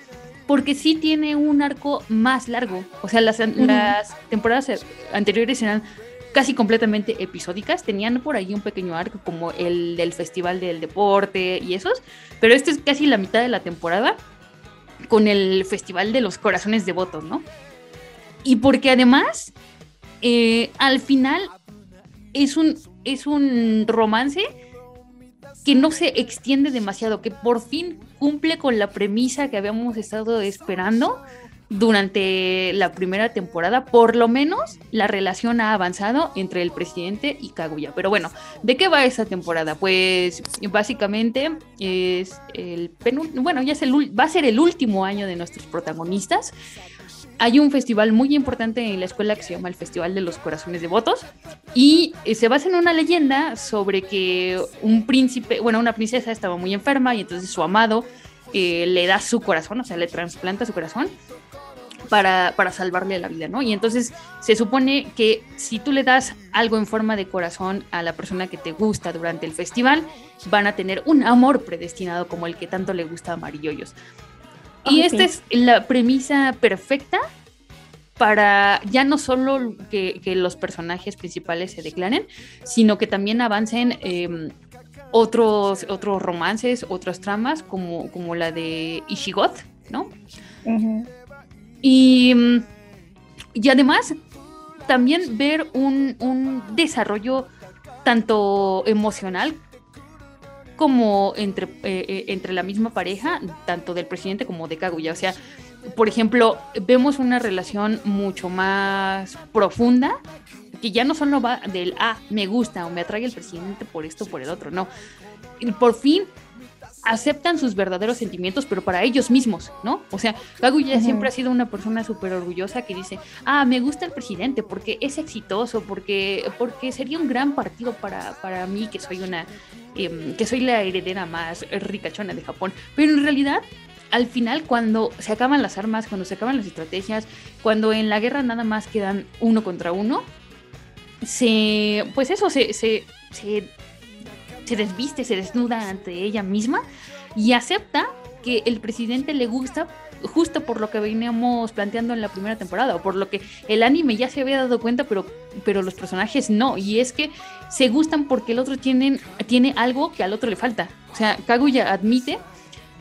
porque sí tiene un arco más largo. O sea, las, las temporadas anteriores eran casi completamente episódicas. Tenían por ahí un pequeño arco como el del Festival del Deporte y esos. Pero este es casi la mitad de la temporada con el Festival de los Corazones Devotos, ¿no? Y porque además, eh, al final es un, es un romance que no se extiende demasiado, que por fin cumple con la premisa que habíamos estado esperando durante la primera temporada. Por lo menos la relación ha avanzado entre el presidente y Kaguya. Pero bueno, ¿de qué va esa temporada? Pues básicamente es el penúltimo, bueno, ya es el, va a ser el último año de nuestros protagonistas. Hay un festival muy importante en la escuela que se llama el Festival de los Corazones Devotos y eh, se basa en una leyenda sobre que un príncipe, bueno, una princesa estaba muy enferma y entonces su amado eh, le da su corazón, o sea, le trasplanta su corazón para, para salvarle la vida, ¿no? Y entonces se supone que si tú le das algo en forma de corazón a la persona que te gusta durante el festival, van a tener un amor predestinado como el que tanto le gusta a Mariyoyos. Y esta es la premisa perfecta para ya no solo que, que los personajes principales se declaren, sino que también avancen eh, otros, otros romances, otras tramas, como, como la de Ishigot, ¿no? Y, mm, y además, también ver un, un desarrollo tanto emocional como entre, eh, eh, entre la misma pareja, tanto del presidente como de Kaguya. O sea, por ejemplo, vemos una relación mucho más profunda, que ya no solo va del, ah, me gusta o me atrae el presidente por esto o por el otro, no. Por fin aceptan sus verdaderos sentimientos, pero para ellos mismos, ¿no? O sea, Kaguya siempre ha sido una persona súper orgullosa que dice, ah, me gusta el presidente porque es exitoso, porque, porque sería un gran partido para, para mí, que soy una, em, que soy la heredera más ricachona de Japón. Pero en realidad, al final, cuando se acaban las armas, cuando se acaban las estrategias, cuando en la guerra nada más quedan uno contra uno, se, pues eso, se, se, se, se desviste, se desnuda ante ella misma y acepta que el presidente le gusta justo por lo que veníamos planteando en la primera temporada, o por lo que el anime ya se había dado cuenta, pero, pero los personajes no, y es que se gustan porque el otro tienen, tiene algo que al otro le falta. O sea, Kaguya admite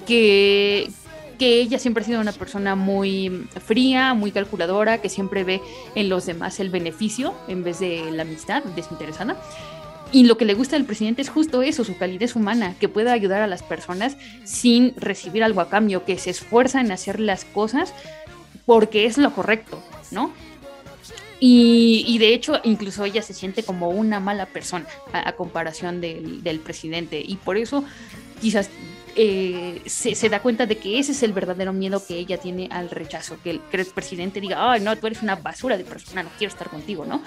que, que ella siempre ha sido una persona muy fría, muy calculadora, que siempre ve en los demás el beneficio en vez de la amistad desinteresada. Y lo que le gusta del presidente es justo eso, su calidez humana, que pueda ayudar a las personas sin recibir algo a cambio, que se esfuerza en hacer las cosas porque es lo correcto, ¿no? Y, de hecho, incluso ella se siente como una mala persona a, comparación del, presidente. Y por eso quizás eh, se, se, da cuenta de que ese es el verdadero miedo que ella tiene al rechazo, que el, que el presidente diga, ay, no, tú eres una basura de persona, no quiero estar contigo, ¿no?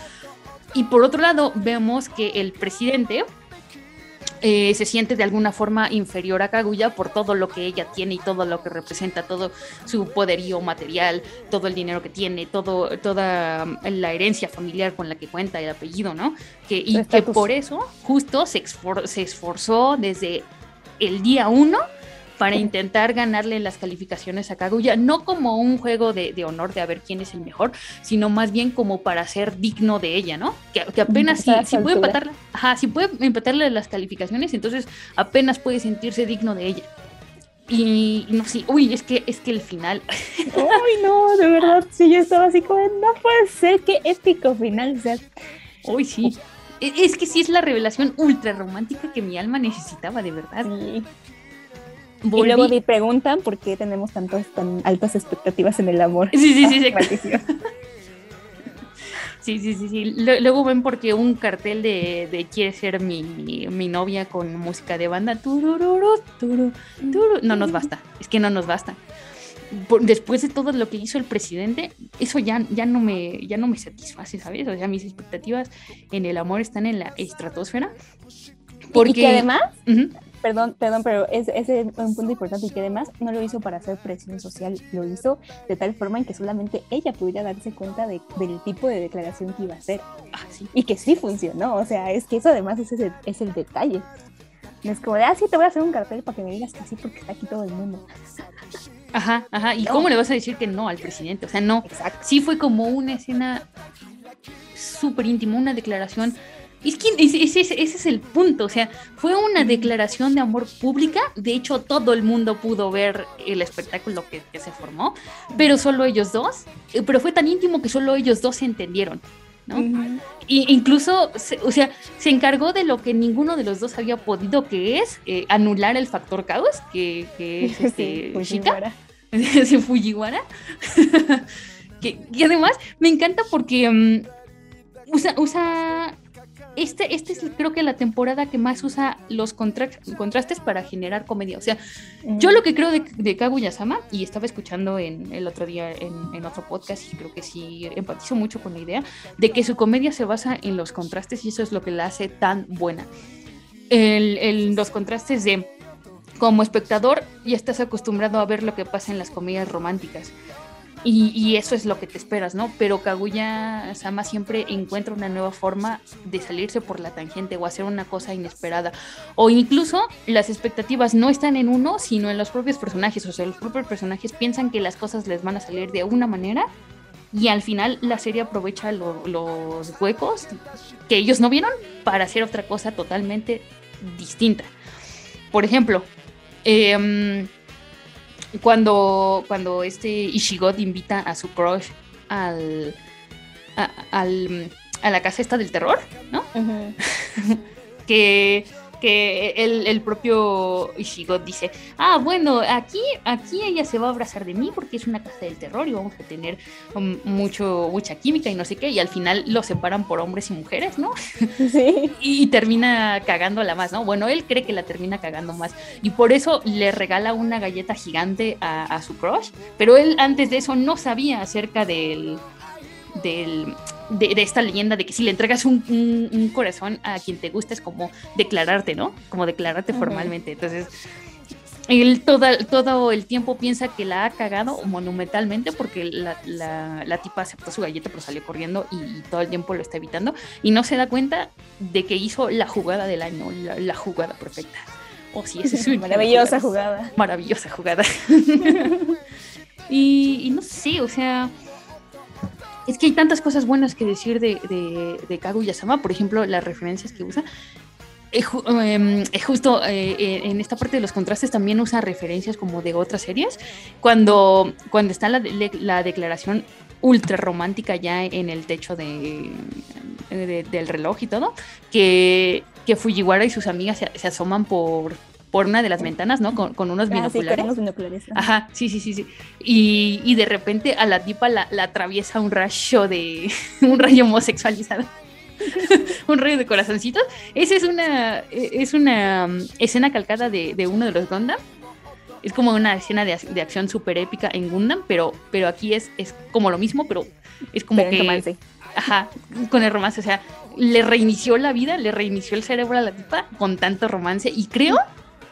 Y por otro lado, vemos que el presidente eh, se siente de alguna forma inferior a Kaguya por todo lo que ella tiene y todo lo que representa, todo su poderío material, todo el dinero que tiene, todo, toda la herencia familiar con la que cuenta, el apellido, ¿no? Que, y que por eso justo se, esfor se esforzó desde el día uno para intentar ganarle las calificaciones a Kaguya, no como un juego de, de, honor de a ver quién es el mejor, sino más bien como para ser digno de ella, ¿no? Que, que apenas si, si, puede empatarle, ajá, si puede empatarle las calificaciones, entonces apenas puede sentirse digno de ella. Y no sé, uy, es que es que el final. Uy, no, de verdad, sí, yo estaba así como, no puede ser, qué épico final, o sea. Uy, sí. Es que sí es la revelación ultra romántica que mi alma necesitaba, de verdad. Sí. Volví. Y luego me preguntan por qué tenemos tantas tan altas expectativas en el amor. Sí, sí, sí. sí. Sí, sí, sí, sí. Luego ven porque un cartel de, de quiere ser mi, mi, mi, novia con música de banda. Turururu. No nos basta. Es que no nos basta. Por, después de todo lo que hizo el presidente, eso ya, ya, no me, ya no me satisface, ¿sabes? O sea, mis expectativas en el amor están en la estratosfera. Porque... Y que además, uh -huh perdón, perdón, pero es, es, un punto importante y que además no lo hizo para hacer presión social, lo hizo de tal forma en que solamente ella pudiera darse cuenta de, del tipo de declaración que iba a hacer. Ah, sí. Y que sí funcionó, o sea, es que eso además es, el, es el detalle. No es como de, ah, sí, te voy a hacer un cartel para que me digas que sí, porque está aquí todo el mundo. Ajá, ajá. ¿Y no. cómo le vas a decir que no al presidente? O sea, no. Exacto. Sí fue como una escena súper íntima, una declaración es que ese, ese, ese, es el punto, o sea, fue una declaración de amor pública, de hecho todo el mundo pudo ver el espectáculo que, que se formó, pero solo ellos dos, eh, pero fue tan íntimo que solo ellos dos se entendieron. ¿no? Uh -huh. Y incluso, se, o sea, se encargó de lo que ninguno de los dos había podido, que es eh, anular el factor caos, que, que es este, sí, Shika, Fujiwara. que, y además me encanta porque um, usa, usa este, este es creo que la temporada que más usa los contra contrastes para generar comedia. O sea, mm. yo lo que creo de, de Kaguya-sama, y estaba escuchando en, el otro día en, en, otro podcast, y creo que sí empatizo mucho con la idea, de que su comedia se basa en los contrastes y eso es lo que la hace tan buena. El, el, los contrastes de, como espectador, ya estás acostumbrado a ver lo que pasa en las comedias románticas. Y, eso es lo que te esperas, ¿no? Pero Kaguya-sama siempre encuentra una nueva forma de salirse por la tangente o hacer una cosa inesperada. O incluso las expectativas no están en uno, sino en los propios personajes. O sea, los propios personajes piensan que las cosas les van a salir de una manera y al final la serie aprovecha lo, los huecos que ellos no vieron para hacer otra cosa totalmente distinta. Por ejemplo, eh, cuando, cuando este Ishigot invita a su crush al, a, al, a la casa esta del terror, ¿no? Uh -huh. que, que el, el propio Ishigo dice, ah, bueno, aquí, aquí ella se va a abrazar de mí porque es una casa del terror y vamos a tener um, mucho, mucha química y no sé qué, y al final lo separan por hombres y mujeres, ¿no? Sí. y termina cagándola más, ¿no? Bueno, él cree que la termina cagando más y por eso le regala una galleta gigante a, a su crush, pero él antes de eso no sabía acerca del, del, de, de esta leyenda de que si le entregas un, un- un corazón a quien te gusta es como declararte, ¿no? Como declararte formalmente. Entonces, él toda, todo el tiempo piensa que la ha cagado monumentalmente porque la, la- la tipa aceptó su galleta pero salió corriendo y, y todo el tiempo lo está evitando y no se da cuenta de que hizo la jugada del año, la, la jugada perfecta. Oh, sí, esa es una Maravillosa jugada. maravillosa jugada. y, y no sé, o sea, es que hay tantas cosas buenas que decir de, de, de Kaguya-sama, por ejemplo, las referencias que usa. Eh, ju- em, eh, justo eh, eh, en esta parte de los contrastes también usa referencias como de otras series. Cuando, cuando está la, la declaración ultra romántica ya en el techo de, de- del reloj y todo, que, que Fujiwara y sus amigas se asoman por, por una de las ventanas, ¿no? Con, con unos Ah, sí, con binoculares. unos binoculares. ajá. Ajá, sí, sí, sí, sí. Y, y de repente a la tipa la, la atraviesa un rayo de. un rayo homosexualizado. un rayo de corazoncitos. Esa es una. Es una um, escena calcada de, de uno de los Gundam. Es como una escena de, de acción súper épica en Gundam, pero, pero aquí es, es como lo mismo, pero es como Pero que. romance. Ajá, con el romance. O sea, le reinició la vida, le reinició el cerebro a la tipa con tanto romance. Y creo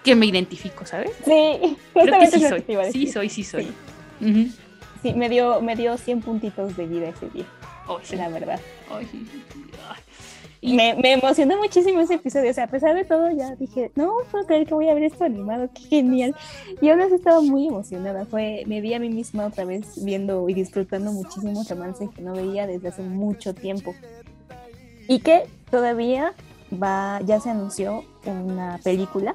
que me identifico, ¿sabes? Sí, Creo que sí soy. Sí soy, sí soy. Sí. Sí, me dio, me dio 100 puntitos de vida ese día, Ay, sí. la verdad. Sí, sí, sí. Y me, me emocionó muchísimo ese episodio. O sea, a pesar de todo, ya dije, no puedo creer que voy a ver esto animado, qué genial. Y aún así estaba muy emocionada. Fue, me vi a mí misma otra vez viendo y disfrutando muchísimo romance que no veía desde hace mucho tiempo. Y que todavía va, ya se anunció una película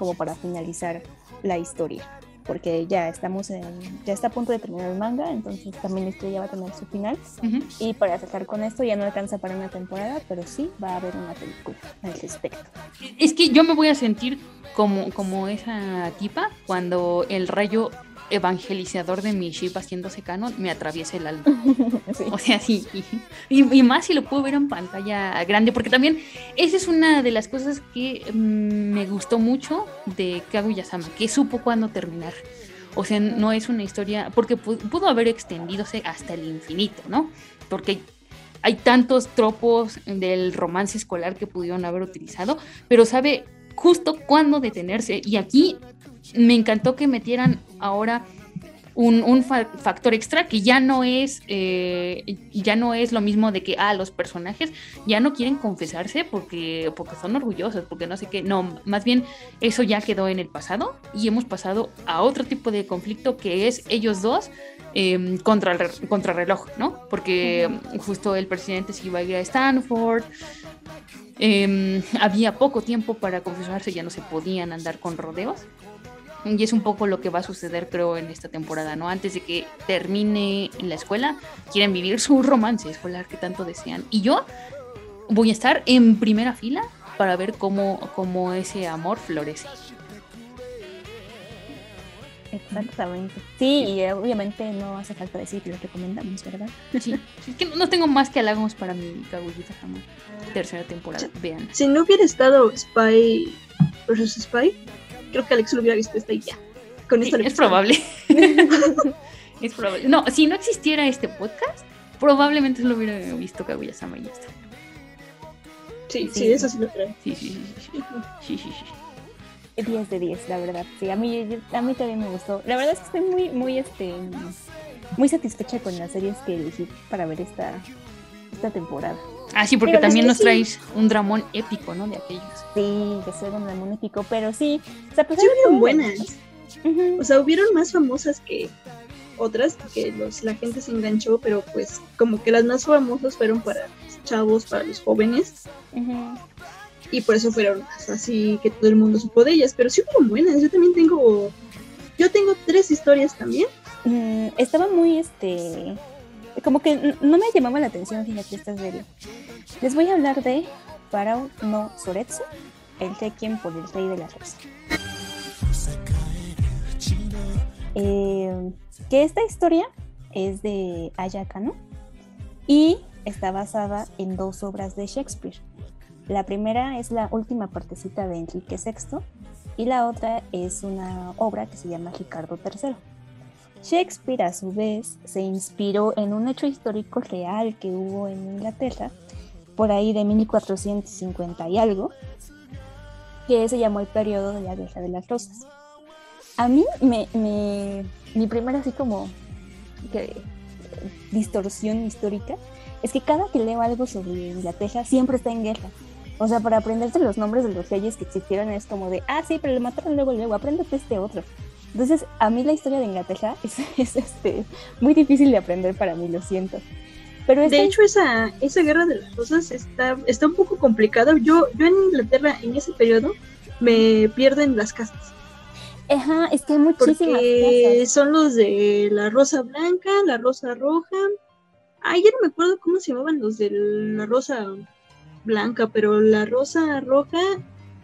como para finalizar la historia. Porque ya estamos en, ya está a punto de terminar el manga, entonces también la historia ya va a tener su final. Y para sacar con esto ya no alcanza para una temporada, pero sí va a haber una película al respecto. Es que yo me voy a sentir como, como esa tipa cuando el rayo evangelizador de mi ship haciéndose canon me atraviesa el alma. Sí. O sea, sí. Y, y más si lo puedo ver en pantalla grande, porque también esa es una de las cosas que mm, me gustó mucho de Kaguya-sama, que supo cuándo terminar. O sea, no es una historia, porque pu- pudo haber extendidose hasta el infinito, ¿no? Porque hay, hay tantos tropos del romance escolar que pudieron haber utilizado, pero sabe justo cuándo detenerse. Y aquí me encantó que metieran ahora un, un fa- factor extra que ya no es eh, ya no es lo mismo de que ah los personajes ya no quieren confesarse porque porque son orgullosos porque no sé qué. No más bien eso ya quedó en el pasado y hemos pasado a otro tipo de conflicto que es ellos dos eh, contra el contra reloj no porque justo el presidente se iba a ir a Stanford eh, había poco tiempo para confesarse ya no se podían andar con rodeos y es un poco lo que va a suceder, creo, en esta temporada, ¿no? Antes de que termine la escuela, quieren vivir su romance escolar que tanto desean. Y yo voy a estar en primera fila para ver cómo, cómo ese amor florece. Exactamente. Sí, y obviamente no hace falta decir que lo recomendamos, ¿verdad? Sí, es que no tengo más que halagos para mi Kaguya Sama. Tercera temporada, vean. Si no hubiera estado Spy versus Spy, creo que Alex lo hubiera visto esta y ya. Con esto es probable. es probable. No, si no existiera este podcast, probablemente lo hubiera visto Kaguya Sama y ya está. Sí, sí, Sí. eso sí lo creo. Sí, sí, sí, sí, sí. sí, sí, sí. 10 de 10, la verdad. Sí, a mí, a mí también me gustó. La verdad es que estoy muy, muy, este, muy satisfecha con las series que elegí para ver esta, esta temporada. Ah, sí, porque Pero también nos sí. traes un dramón épico, ¿no? De aquellos. Sí, que soy un dragón épico, pero sí, o sea, a pesar Sí hubieron todo, buenas. Ujú. O sea, hubieron más famosas que otras, que los, la gente se enganchó, pero pues como que las más famosas fueron para los chavos, para los jóvenes, y por eso fueron más así que todo el mundo supo de ellas, pero sí fueron buenas. Yo también tengo, yo tengo tres historias también. Mm, estaba muy, este, como que no me llamaba la atención, fíjate, esta serie. Les voy a hablar de Parao no Soretsu, El Requiem por el Rey de la Rosa. Eh, que esta historia es de Ayakano y está basada en dos obras de Shakespeare. La primera es la última partecita de Enrique VI y la otra es una obra que se llama Ricardo III. Shakespeare a su vez se inspiró en un hecho histórico real que hubo en Inglaterra por ahí de 1450 y algo, que se llamó el periodo de la Guerra de las Rosas. A mí me, mi primera así como distorsión histórica es que cada que leo algo sobre Inglaterra siempre está en guerra. O sea, para aprenderte los nombres de los reyes que existieron es como de, ah, sí, pero le mataron luego, luego, apréndete este otro. Entonces, a mí la historia de Inglaterra es, este, muy difícil de aprender para mí, lo siento. Pero de hecho, esa, esa guerra de las rosas está, está un poco complicada. Yo, yo en Inglaterra, en ese periodo, me pierdo en las casas. Ajá, es que hay muchísimas Porque son los de la rosa blanca, la rosa roja. Ay, ya no me acuerdo cómo se llamaban los de la rosa blanca, pero la rosa roja.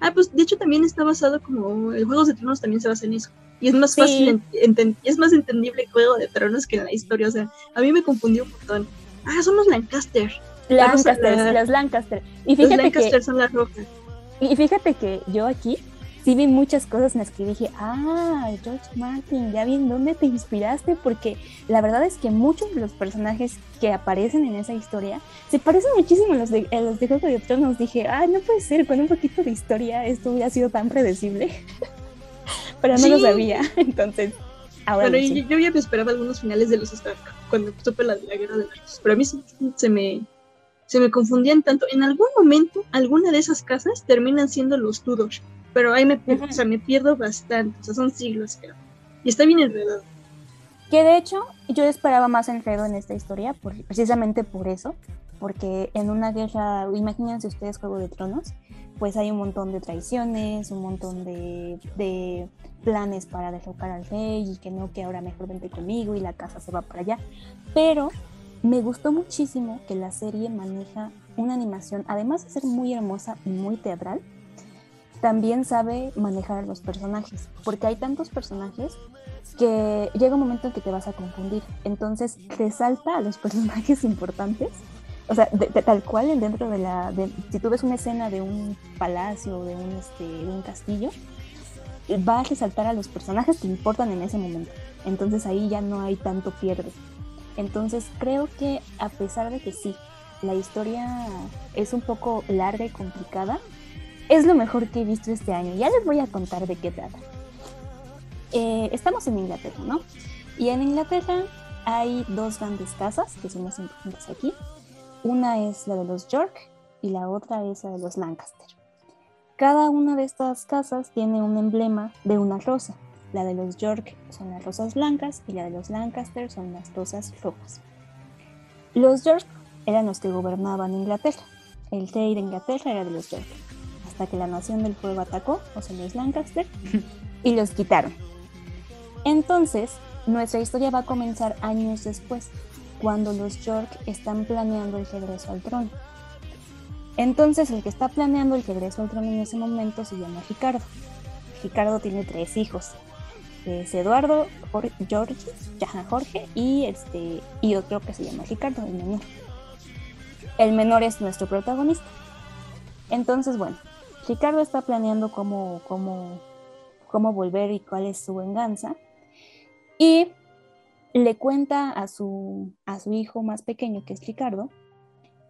Ah, pues de hecho también está basado como el Juegos de Tronos también se basa en eso. Y es más fácil, es más entendible el Juego de Tronos que la historia. O sea, a mí me confundió un montón. Ah, son los Lancaster. Lancaster, las Lancaster. Y fíjate los Lancaster son las rojas. Y fíjate que yo aquí sí vi muchas cosas en las que dije, ah, George Martin, ya vi en dónde te inspiraste, porque la verdad es que muchos de los personajes que aparecen en esa historia se parecen muchísimo a los de, a los de Juego de Tronos. Dije, ah, no puede ser, con un poquito de historia esto hubiera sido tan predecible. Pero no lo sabía, entonces Ahora pero yo, yo, ya me esperaba algunos finales de los Stark cuando supe la, la guerra de los pero a mí se, me se me confundían tanto. En algún momento, alguna de esas casas terminan siendo los Tudor, pero ahí me, o sea, me pierdo bastante, o sea, son siglos, creo. Y está bien enredado. Que de hecho, yo esperaba más enredo en esta historia, por, precisamente por eso, porque en una guerra, imagínense ustedes Juego de Tronos, pues hay un montón de traiciones, un montón de, de planes para derrocar al rey y que no, que ahora mejor vente conmigo y la casa se va para allá. Pero me gustó muchísimo que la serie maneja una animación, además de ser muy hermosa y muy teatral, también sabe manejar a los personajes, porque hay tantos personajes que llega un momento en que te vas a confundir. Entonces resalta a los personajes importantes, o sea, tal cual dentro de la... si tú ves una escena de un palacio, de un, este, de un castillo, va a resaltar a los personajes que importan en ese momento. Entonces ahí ya no hay tanto pierde. Entonces creo que a pesar de que sí, la historia es un poco larga y complicada, es lo mejor que he visto este año. Ya les voy a contar de qué trata. Eh, estamos en Inglaterra, ¿no? Y en Inglaterra hay dos grandes casas que son más importantes aquí. Una es la de los York y la otra es la de los Lancaster. Cada una de estas casas tiene un emblema de una rosa. La de los York son las rosas blancas y la de los Lancaster son las rosas rojas. Los York eran los que gobernaban Inglaterra. El rey de Inglaterra era de los York. Hasta que la Nación del Fuego atacó, o sea, los Lancaster, y los quitaron. Entonces, nuestra historia va a comenzar años después, cuando los York están planeando el regreso al trono. Entonces el que está planeando el regreso al trono en ese momento se llama Ricardo. Ricardo tiene tres hijos. Es Eduardo, Jorge, Jorge y, este, y otro que se llama Ricardo, el menor. El menor es nuestro protagonista. Entonces, bueno, Ricardo está planeando cómo, cómo, cómo volver y cuál es su venganza. Y le cuenta a su, a su hijo más pequeño, que es Ricardo,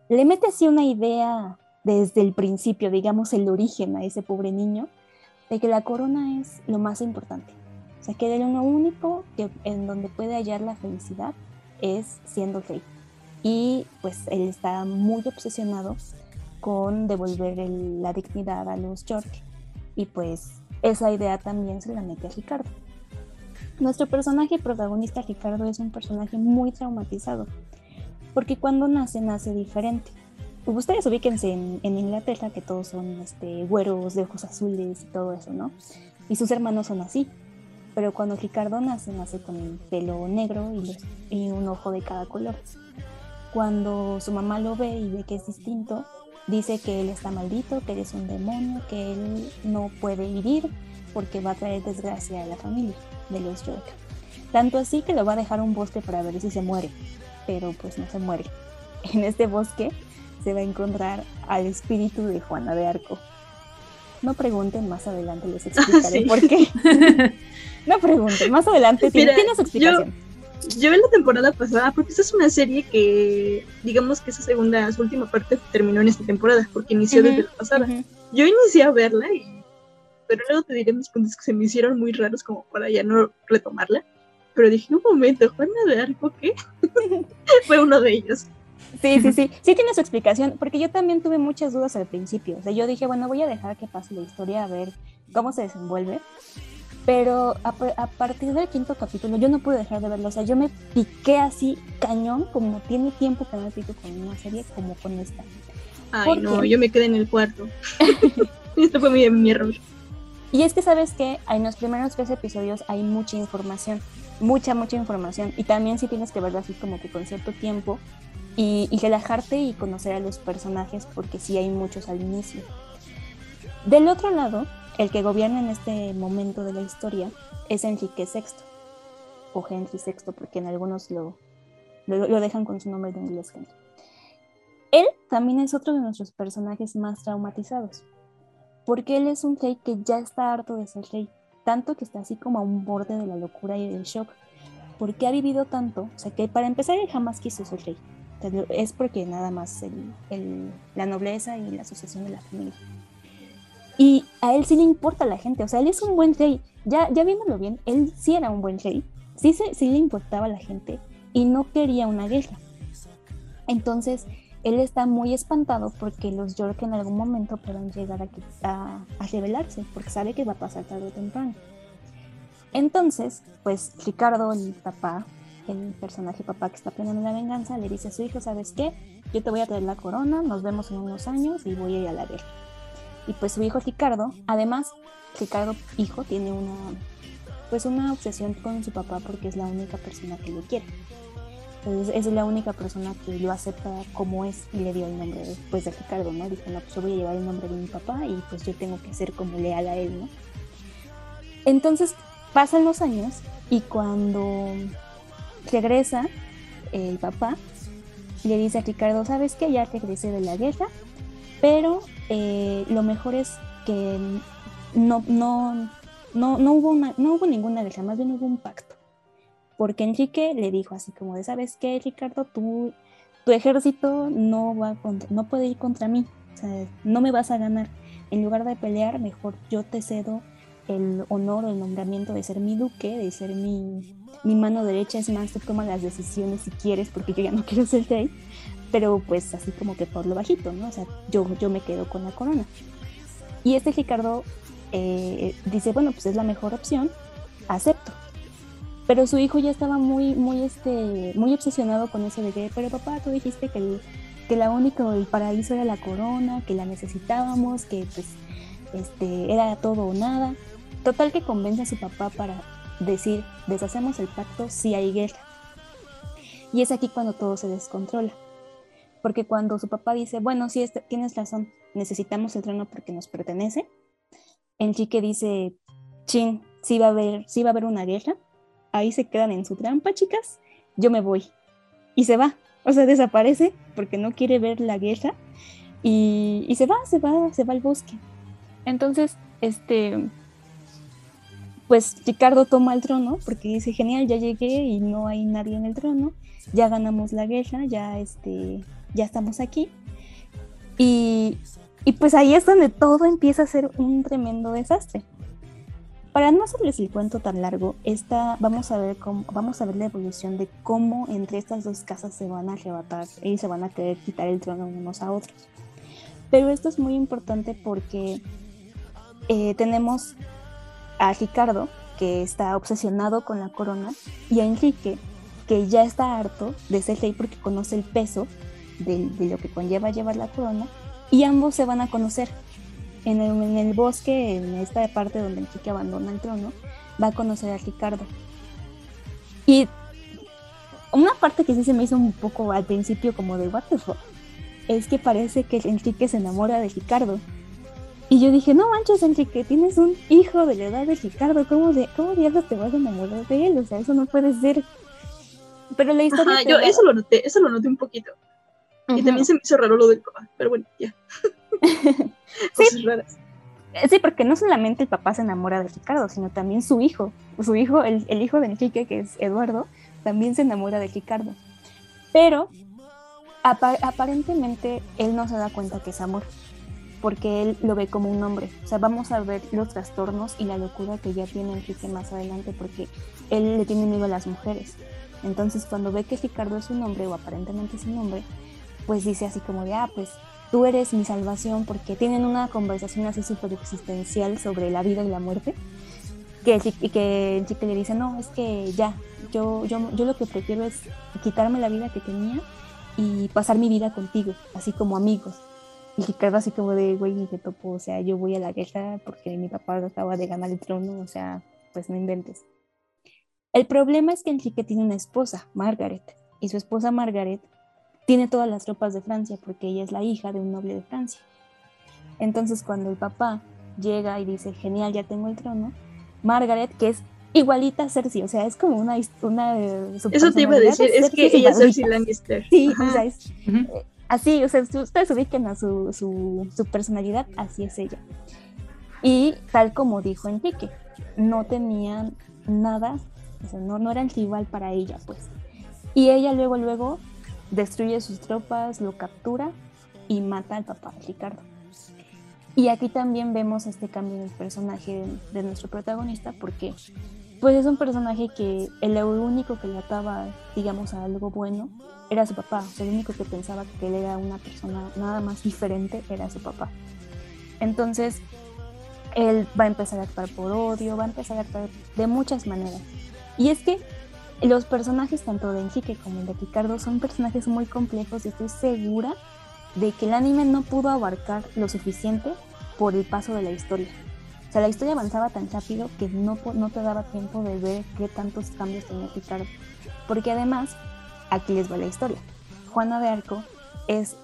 le mete así una idea desde el principio, digamos el origen a ese pobre niño, de que la corona es lo más importante. O sea, que de lo único que, en donde puede hallar la felicidad es siendo rey. Y pues él está muy obsesionado con devolver la dignidad a los York. Y pues esa idea también se la mete a Ricardo. Nuestro personaje protagonista, Ricardo, es un personaje muy traumatizado porque cuando nace, nace diferente. Ustedes ubíquense en, Inglaterra que todos son este, güeros de ojos azules y todo eso, ¿no? Y sus hermanos son así. Pero cuando Ricardo nace, nace con el pelo negro y, y un ojo de cada color. Cuando su mamá lo ve y ve que es distinto, Dice que él está maldito, que él es un demonio, que él no puede vivir porque va a traer desgracia a la familia de los York. Tanto así que lo va a dejar un bosque para ver si se muere, pero pues no se muere. En este bosque se va a encontrar al espíritu de Juana de Arco. No pregunten, más adelante les explicaré Sí. por qué. no pregunten, más adelante Mira, tiene su explicación. Yo vi la temporada pasada, porque esta es una serie que, digamos que esa segunda, su última parte terminó en esta temporada, porque inició Ujú, desde la pasada. ujú. Yo inicié a verla, y, pero luego te diré mis puntos que se me hicieron muy raros como para ya no retomarla. Pero dije, un momento, Juana de Arco, ¿qué? Fue uno de ellos. Sí, sí, sí, sí tiene su explicación, porque yo también tuve muchas dudas al principio. O sea, yo dije, bueno, voy a dejar que pase la historia a ver cómo se desenvuelve. Pero a, pa- a partir del quinto capítulo yo no pude dejar de verlo. O sea, yo me piqué así cañón, como tiene tiempo que no pico con una serie como con esta. Ay, ¿Por no, qué? yo me quedé en el cuarto. Esto fue mi, mi error. Y es que sabes que en los primeros tres episodios hay mucha información, mucha, mucha información. Y también sí tienes que verlo así como que con cierto tiempo y, y relajarte y conocer a los personajes porque sí hay muchos al inicio. Del otro lado, el que gobierna en este momento de la historia es Enrique VI, o Henry VI, porque en algunos lo, lo, lo dejan con su nombre de inglés Henry. Él también es otro de nuestros personajes más traumatizados porque él es un rey que ya está harto de ser rey, tanto que está así como a un borde de la locura y del shock, porque ha vivido tanto, o sea que para empezar él jamás quiso ser rey, O sea, es porque nada más el- el- la nobleza y la asociación de la familia. Y a él sí le importa la gente, o sea, él es un buen rey, ya, ya viéndolo bien, él sí era un buen rey, sí, se- sí le importaba a la gente y no quería una guerra. Entonces, él está muy espantado porque los York en algún momento puedan llegar a, a, a porque sabe que va a pasar tarde o temprano. Entonces, pues Ricardo, el papá, el personaje papá que está planeando la venganza, le dice a su hijo, ¿sabes qué? Yo te voy a traer la corona, nos vemos en unos años y voy a ir a la guerra. Y pues su hijo Ricardo, además, Ricardo hijo tiene una, pues una obsesión con su papá porque es la única persona que lo quiere. Entonces es la única persona que lo acepta como es y le dio el nombre de, pues, de Ricardo, ¿no? Dijo, no, pues yo voy a llevar el nombre de mi papá y pues yo tengo que ser como leal a él, ¿no? Entonces pasan los años y cuando regresa el papá, le dice a Ricardo, ¿sabes qué? Ya regresé de la guerra, pero eh, lo mejor es que no, no, no, no, hubo una, no hubo ninguna guerra, más bien hubo un pacto porque Enrique le dijo así como de, ¿sabes qué, Ricardo? Tú, tu ejército no, va contra- no puede ir contra mí, o no me vas a ganar. En lugar de pelear, mejor yo te cedo el honor, el nombramiento de ser mi duque, de ser mi, mi mano derecha, es más, tú toma las decisiones si quieres, porque yo ya no quiero ser rey, pero pues así como que por lo bajito, ¿no? O sea, yo, yo me quedo con la corona. Y este Ricardo eh, dice, bueno, pues es la mejor opción, acepto. Pero su hijo ya estaba muy, muy, este, muy obsesionado con eso de que, pero papá, tú dijiste que, el, que la única, el paraíso era la corona, que la necesitábamos, que pues este, era todo o nada. Total que convence a su papá para decir, deshacemos el pacto si hay guerra. Y es aquí cuando todo se descontrola. Porque cuando su papá dice, bueno, sí, este- tienes razón, necesitamos el trono porque nos pertenece, Enrique dice, chin, sí va a haber, sí va a haber una guerra, ahí se quedan en su trampa, chicas, yo me voy. Y se va, o sea, desaparece porque no quiere ver la guerra y, se va, se va, se va al bosque. Entonces, este, pues Ricardo toma el trono porque dice, genial, ya llegué y no hay nadie en el trono, ya ganamos la guerra, ya, este, ya estamos aquí. Y, y pues ahí es donde todo empieza a ser un tremendo desastre. Para no hacerles el cuento tan largo, esta, vamos, a ver cómo, vamos a ver la evolución de cómo entre estas dos casas se van a arrebatar y se van a querer quitar el trono unos a otros. Pero esto es muy importante porque eh, tenemos a Ricardo, que está obsesionado con la corona, y a Enrique, que ya está harto de ser rey porque conoce el peso de, de lo que conlleva llevar la corona, y ambos se van a conocer en el, en el bosque, en esta parte donde Enrique abandona el trono, va a conocer a Ricardo. Y una parte que sí se me hizo un poco al principio como de what the fuck, es que parece que Enrique se enamora de Ricardo. Y yo dije, no manches, Enrique, tienes un hijo de la edad de Ricardo, ¿cómo, de, cómo diablos te vas a enamorar de él? O sea, eso no puede ser. Pero la historia... Ajá, yo eso lo noté, eso lo noté un poquito. Y Ujú. también se me hizo raro lo del papá, pero bueno, ya. Raras. Eh, Sí, porque no solamente el papá se enamora de Ricardo, sino también su hijo. Su hijo, el, el hijo de Enrique, que es Eduardo, también se enamora de Ricardo. Pero apa- aparentemente él no se da cuenta que es amor, porque él lo ve como un hombre. O sea, vamos a ver los trastornos y la locura que ya tiene Enrique más adelante, porque él le tiene miedo a las mujeres. Entonces, cuando ve que Ricardo es un hombre, o aparentemente es un hombre, pues dice así como de, ah, pues tú eres mi salvación, porque tienen una conversación así súper existencial sobre la vida y la muerte, que, y que el chico le dice, no, es que ya, yo, yo, yo lo que prefiero es quitarme la vida que tenía y pasar mi vida contigo, así como amigos. Y Ricardo así como de, güey, ni te topo, o sea, yo voy a la guerra porque mi papá acaba de ganar el trono, o sea, pues no inventes. El problema es que Enrique tiene una esposa, Margaret, y su esposa Margaret tiene todas las tropas de Francia porque ella es la hija de un noble de Francia. Entonces cuando el papá llega y dice, genial, ya tengo el trono, Margaret, que es igualita a Cersei, o sea, es como una... una eh, Eso te iba a decir, es que su ella es Cersei. Lannister. Sí, Ajá. o sea, es Ujú. así, o sea, ustedes ubican a su, su, su personalidad, así es ella. Y tal como dijo Enrique, no tenían nada, o sea, no, no eran rival para ella, pues. Y ella luego, luego destruye sus tropas, lo captura y mata al papá de Ricardo. Y aquí también vemos este cambio en el personaje de, nuestro protagonista, porque pues es un personaje que el único que le ataba, digamos, a algo bueno era su papá. El único que pensaba que él era una persona nada más diferente era su papá. Entonces, él va a empezar a actuar por odio, va a empezar a actuar de muchas maneras. Y es que los personajes, tanto de Enrique como de Ricardo, son personajes muy complejos y estoy segura de que el anime no pudo abarcar lo suficiente por el paso de la historia. O sea, la historia avanzaba tan rápido que no, no te daba tiempo de ver qué tantos cambios tenía Ricardo. Porque además, aquí les va la historia. Juana de Arco es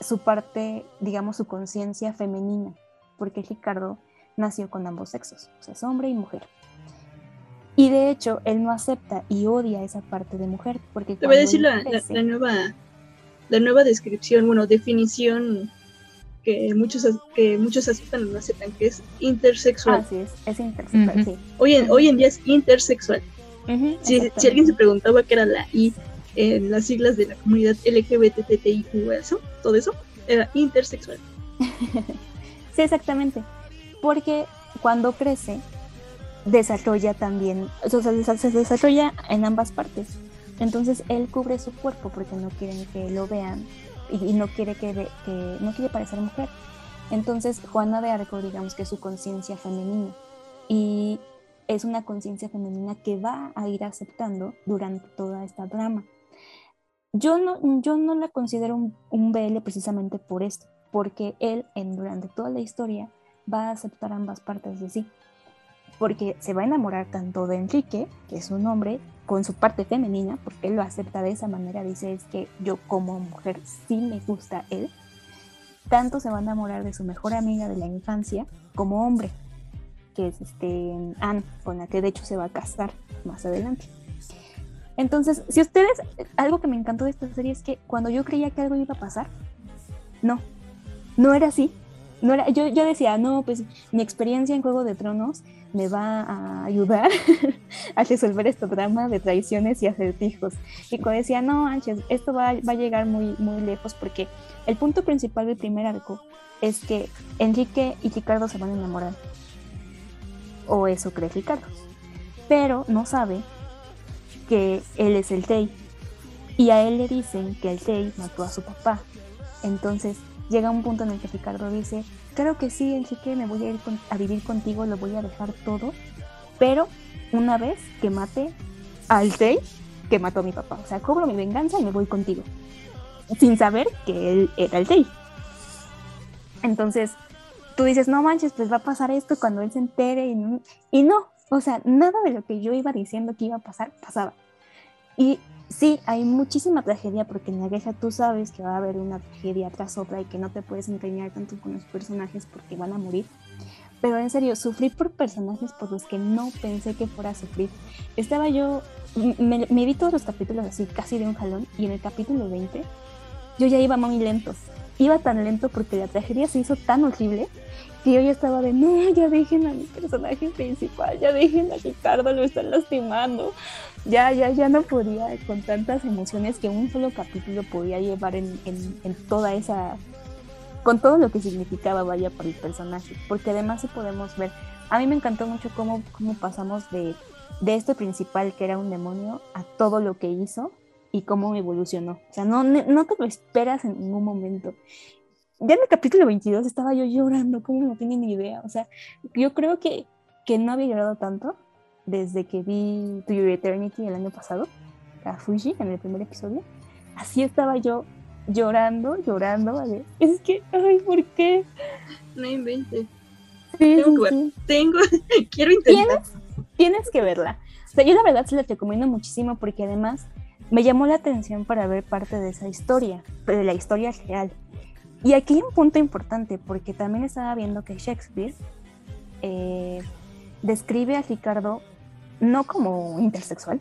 su parte, digamos, su conciencia femenina, porque Ricardo nació con ambos sexos, o sea, es hombre y mujer. Y de hecho, él no acepta y odia esa parte de mujer, porque Te voy a decir la, la- crece- la nueva la nueva descripción, bueno, definición que muchos que muchos aceptan o no aceptan, que es intersexual. Así es, es intersexual, sí. Hoy, en, hoy en día es intersexual. Si, si alguien se preguntaba qué era la I en las siglas de la comunidad LGBTTIQ, eso, todo eso, era intersexual. Sí, exactamente. Porque cuando crece, desarrolla también, o sea, se desa- se desarrolla en ambas partes. Entonces él cubre su cuerpo porque no quieren que lo vean y, no quiere que, ve- que no quiere parecer mujer. Entonces Juana de Arco, digamos que es su conciencia femenina y es una conciencia femenina que va a ir aceptando durante toda esta drama. Yo no, yo no la considero un, un BL precisamente por esto, porque él en, durante toda la historia va a aceptar ambas partes de sí, porque se va a enamorar tanto de Enrique, que es un hombre, con su parte femenina, porque él lo acepta de esa manera, dice es que yo como mujer sí me gusta él, tanto se va a enamorar de su mejor amiga de la infancia como hombre, que es este Anne, con la que de hecho se va a casar más adelante. Entonces, si ustedes, algo que me encantó de esta serie es que cuando yo creía que algo iba a pasar, no, no era así. No yo, yo decía, no, pues mi experiencia en Juego de Tronos me va a ayudar a resolver este drama de traiciones y acertijos. Y cuando decía, no, Anches, esto va, va a llegar muy, muy lejos porque el punto principal del primer arco es que Enrique y Ricardo se van a enamorar. O eso cree Ricardo. Pero no sabe que él es el Tei. Y a él le dicen que el Tei mató a su papá. Entonces llega un punto en el que Ricardo dice, claro que sí, Enrique, me voy a ir a vivir contigo, lo voy a dejar todo, pero una vez que mate al Tei, que mató a mi papá. O sea, cobro mi venganza y me voy contigo. Sin saber que él era el Tei. Entonces, tú dices, no manches, pues va a pasar esto cuando él se entere y y no, o sea, nada de lo que yo iba diciendo que iba a pasar, pasaba. Y sí, hay muchísima tragedia porque en la guerra tú sabes que va a haber una tragedia tras otra y que no te puedes encariñar tanto con los personajes porque van a morir. Pero en serio, sufrí por personajes por los que no pensé que fuera a sufrir. Estaba yo, me, me vi todos los capítulos así, casi de un jalón, y en el capítulo 20 yo ya iba muy lento. Iba tan lento porque la tragedia se hizo tan horrible que yo ya estaba de, no, ya dejen a mi personaje principal, ya dejen a Ricardo, lo están lastimando. Ya, ya, ya no podía con tantas emociones que un solo capítulo podía llevar en, en, en toda esa, con todo lo que significaba, vaya, para el personaje. Porque además sí podemos ver, a mí me encantó mucho cómo, cómo pasamos de, de este principal que era un demonio a todo lo que hizo y cómo evolucionó. O sea, no, no te lo esperas en ningún momento ya en el capítulo 22 estaba yo llorando, como no tienen ni idea. O sea, yo creo que, que no había llorado tanto desde que vi To Your Eternity el año pasado, a Fuji, en el primer episodio. Así estaba yo llorando, llorando, ¿vale? Es que, ay, ¿por qué? No inventes. Sí, tengo, sí, tengo, quiero intentar. ¿Tienes? Tienes que verla. O sea, yo la verdad se la recomiendo muchísimo porque además me llamó la atención para ver parte de esa historia, de la historia real. Y aquí hay un punto importante, porque también estaba viendo que Shakespeare eh, describe a Ricardo no como intersexual,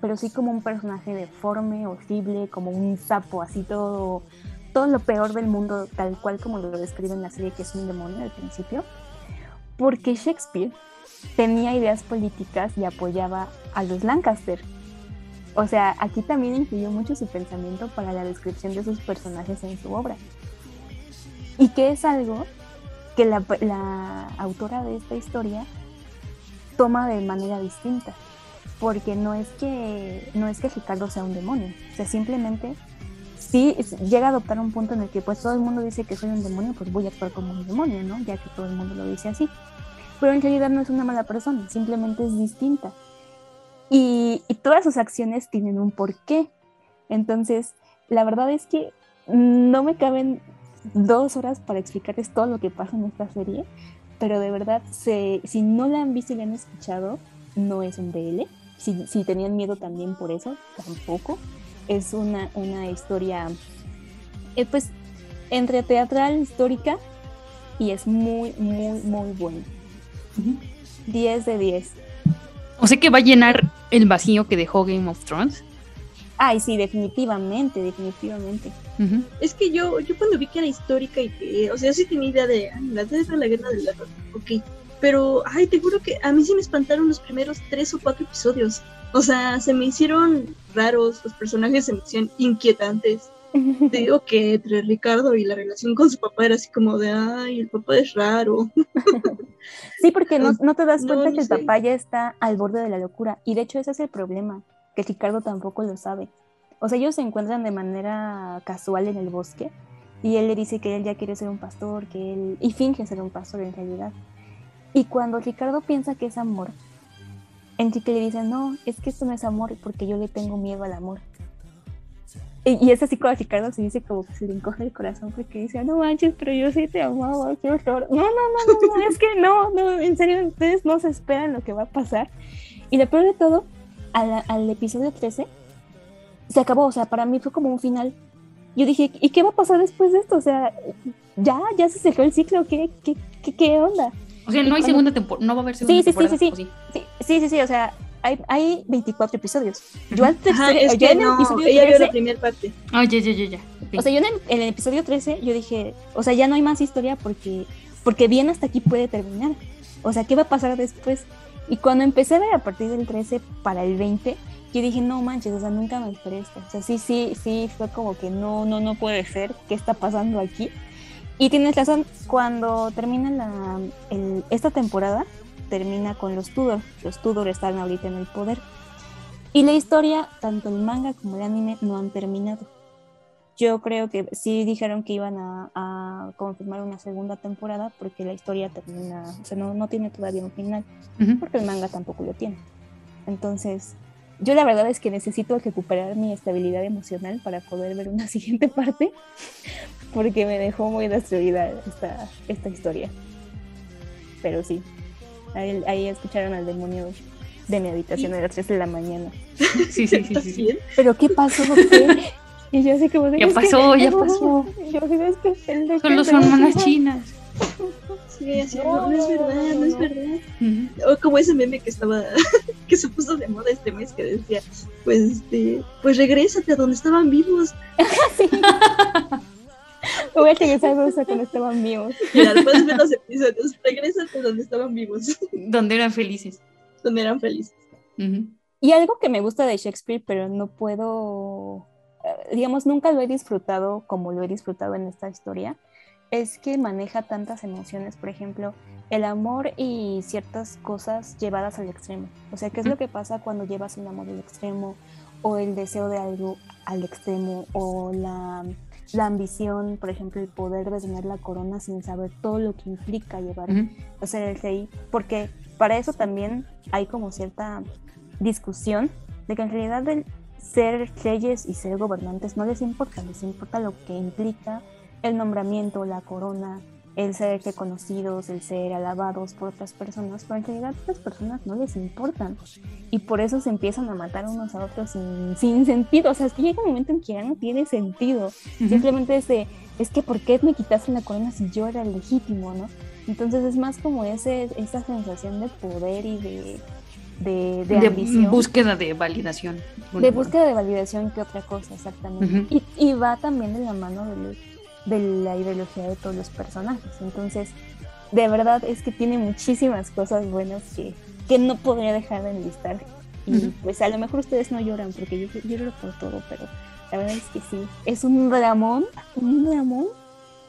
pero sí como un personaje deforme, horrible, como un sapo, así todo, todo lo peor del mundo, tal cual como lo describe en la serie, que es un demonio al principio, porque Shakespeare tenía ideas políticas y apoyaba a los Lancaster. O sea, aquí también influyó mucho su pensamiento para la descripción de sus personajes en su obra y que es algo que la, autora de esta historia toma de manera distinta, porque no es que no es que Ricardo sea un demonio, o sea, simplemente sí llega a adoptar un punto en el que pues todo el mundo dice que soy un demonio, pues voy a actuar como un demonio, ¿no? Ya que todo el mundo lo dice así. Pero en realidad no es una mala persona, simplemente es distinta. Y, y todas sus acciones tienen un porqué. Entonces, la verdad es que no me caben dos horas para explicarles todo lo que pasa en esta serie, pero de verdad, se, si no la han visto y la han escuchado, no es un DL. Si, si tenían miedo también por eso, tampoco. Es una, una historia, eh, pues, entre teatral, histórica, y es muy, muy, muy buena. 10 de 10. O sea que va a llenar el vacío que dejó Game of Thrones. Ay, sí, definitivamente, definitivamente. Es que yo, yo cuando vi que era histórica y que, o sea, sí tenía idea de, ay, la guerra, la guerra de la ok. Pero, ay, te juro que a mí sí me espantaron los primeros tres o cuatro episodios. O sea, se me hicieron raros, los personajes se me hicieron inquietantes. Te digo que entre Ricardo y la relación con su papá era así como de, ay, el papá es raro. Sí, porque no, no te das No, cuenta no que el sé. papá ya está al borde de la locura. Y de hecho ese es el problema, que Ricardo tampoco lo sabe. O sea, ellos se encuentran de manera casual en el bosque y él le dice que él ya quiere ser un pastor, que él... y finge ser un pastor en realidad. Y cuando Ricardo piensa que es amor, Enrique le dice, no, es que esto no es amor porque yo le tengo miedo al amor. Y, y es así cuando Ricardo se dice como que se le encoge el corazón porque dice, no manches, pero yo sí te amaba, qué horror. No, no, no, no, es que no, no, en serio, ustedes no se esperan lo que va a pasar. Y lo peor de todo, al, al episodio 13, se acabó, o sea, para mí fue como un final. Yo dije, ¿y qué va a pasar después de esto? O sea, ya, ya se cerró el ciclo, ¿qué, qué, qué, qué onda? O sea, no hay Cuando- segunda temporada, no va a haber segunda Sí, sí, sí, temporada. sí, sí. ¿o sí? Sí, sí, sí, sí, o sea, hay, hay 24 episodios. Yo al tercer, Ajá, es yo que en el no, episodio ella vio 13 la primera parte. Ah, ya, ya, ya, ya. Ok. O sea, yo en el, en el episodio 13 yo dije, o sea, ya no hay más historia porque, porque bien hasta aquí puede terminar. O sea, ¿qué va a pasar después? Y cuando empecé a ver a partir del 13 para el 20, yo dije, no manches, o sea, nunca me esperé esto. O sea, sí, sí, sí, fue como que no, no, no puede ser. ¿Qué está pasando aquí? Y tienes razón, cuando termina la, el- esta temporada, termina con los Tudor. Los Tudor están ahorita en el poder. Y la historia, tanto el manga como el anime, no han terminado. Yo creo que sí dijeron que iban a, a confirmar una segunda temporada porque la historia termina, o sea, no, no tiene todavía un final, Ujú. porque el manga tampoco lo tiene. Entonces, yo la verdad es que necesito recuperar mi estabilidad emocional para poder ver una siguiente parte, porque me dejó muy destruida esta, esta historia. Pero sí, ahí, ahí escucharon al demonio de mi habitación a las 3 de la mañana. Sí, sí, sí. ¿Estás sí, sí. ¿Pero qué pasó? ¿Qué? Y yo así como de, Ya "Es que- pasó, ya pasó. Yo "Es que Solo son monas chinas. Sí, así, no, no es verdad, no es verdad. O como ese meme que estaba, que se puso de moda este mes que decía, pues este, pues regrésate a donde estaban vivos. Sí. Voy a regresar a cuando estaban vivos. Mira, puedes ver los episodios, regrésate a donde estaban vivos, Donde eran felices. donde eran felices. Y algo que me gusta de Shakespeare, pero no puedo, eh, digamos, nunca lo he disfrutado como lo he disfrutado en esta historia, es que maneja tantas emociones, por ejemplo, el amor y ciertas cosas llevadas al extremo. O sea, ¿qué es lo que pasa cuando llevas el amor al extremo o el deseo de algo al extremo o la, la ambición, por ejemplo, el poder de la corona sin saber todo lo que implica llevar o ser el rey, porque para eso también hay como cierta discusión de que en realidad el ser reyes y ser gobernantes no les importa, les importa lo que implica el nombramiento, la corona, el ser reconocidos, el ser alabados por otras personas, pero en realidad a las personas no les importan y por eso se empiezan a matar unos a otros sin, sin sentido, o sea, es que llega un momento en que ya no tiene sentido, simplemente es de, es que ¿por qué me quitaste la corona si yo era legítimo, no? Entonces es más como ese, esa sensación de poder y de, de, de De búsqueda de validación. de búsqueda de validación que otra cosa, exactamente. Y, y va también de la mano del- de, la ideología de todos los personajes. Entonces, de verdad es que tiene muchísimas cosas buenas que, que no podría dejar de enlistar. Y pues a lo mejor ustedes no lloran, porque yo, yo lloro por todo, pero la verdad es que sí, es un dramón, un dramón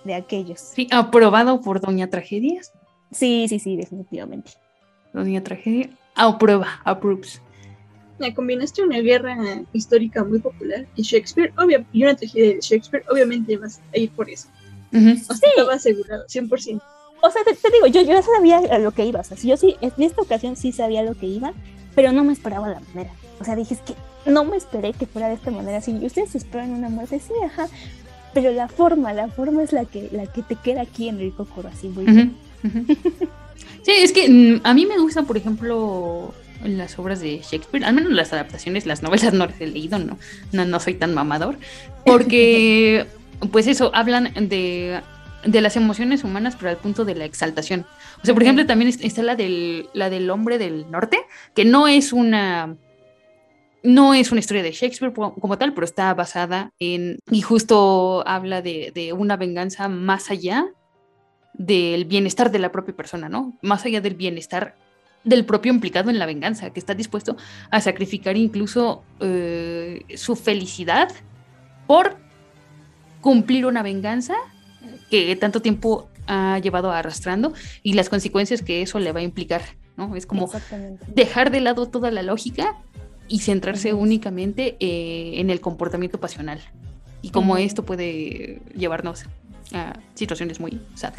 de aquellos. Sí, aprobado por Doña Tragedias. Sí, sí, sí, definitivamente. Doña Tragedia. Aprueba, approves. La combinaste una guerra histórica muy popular y Shakespeare, obvia, y una tragedia de Shakespeare, obviamente vas a ir por eso. Ujú. O sea, estaba asegurado, 100%. O sea, te, te digo, yo, yo ya sabía a lo que iba. O sea, si yo sí, en esta ocasión sí sabía lo que iba, pero no me esperaba la manera. O sea, dije, es que no me esperé que fuera de esta manera. Si ustedes esperan una muerte, sí, ajá. Pero la forma, la forma es la que, la que te queda aquí en el cocoro, así muy Ujú, ujú. Sí, es que mm, a mí me gustan, por ejemplo, las obras de Shakespeare, al menos las adaptaciones, las novelas no las he leído, no, no, no soy tan mamador, porque pues eso, hablan de, de las emociones humanas, pero al punto de la exaltación. O sea, por ejemplo, también es- está la del, la del hombre del norte, que no es una... No es una historia de Shakespeare como tal, pero está basada en, y justo habla de, de una venganza más allá del bienestar de la propia persona, ¿no? Más allá del bienestar del propio implicado en la venganza, que está dispuesto a sacrificar incluso eh, su felicidad por cumplir una venganza que tanto tiempo ha llevado arrastrando y las consecuencias que eso le va a implicar, ¿no? Es como dejar de lado toda la lógica y centrarse únicamente eh, en el comportamiento pasional y cómo esto puede llevarnos a situaciones muy sad.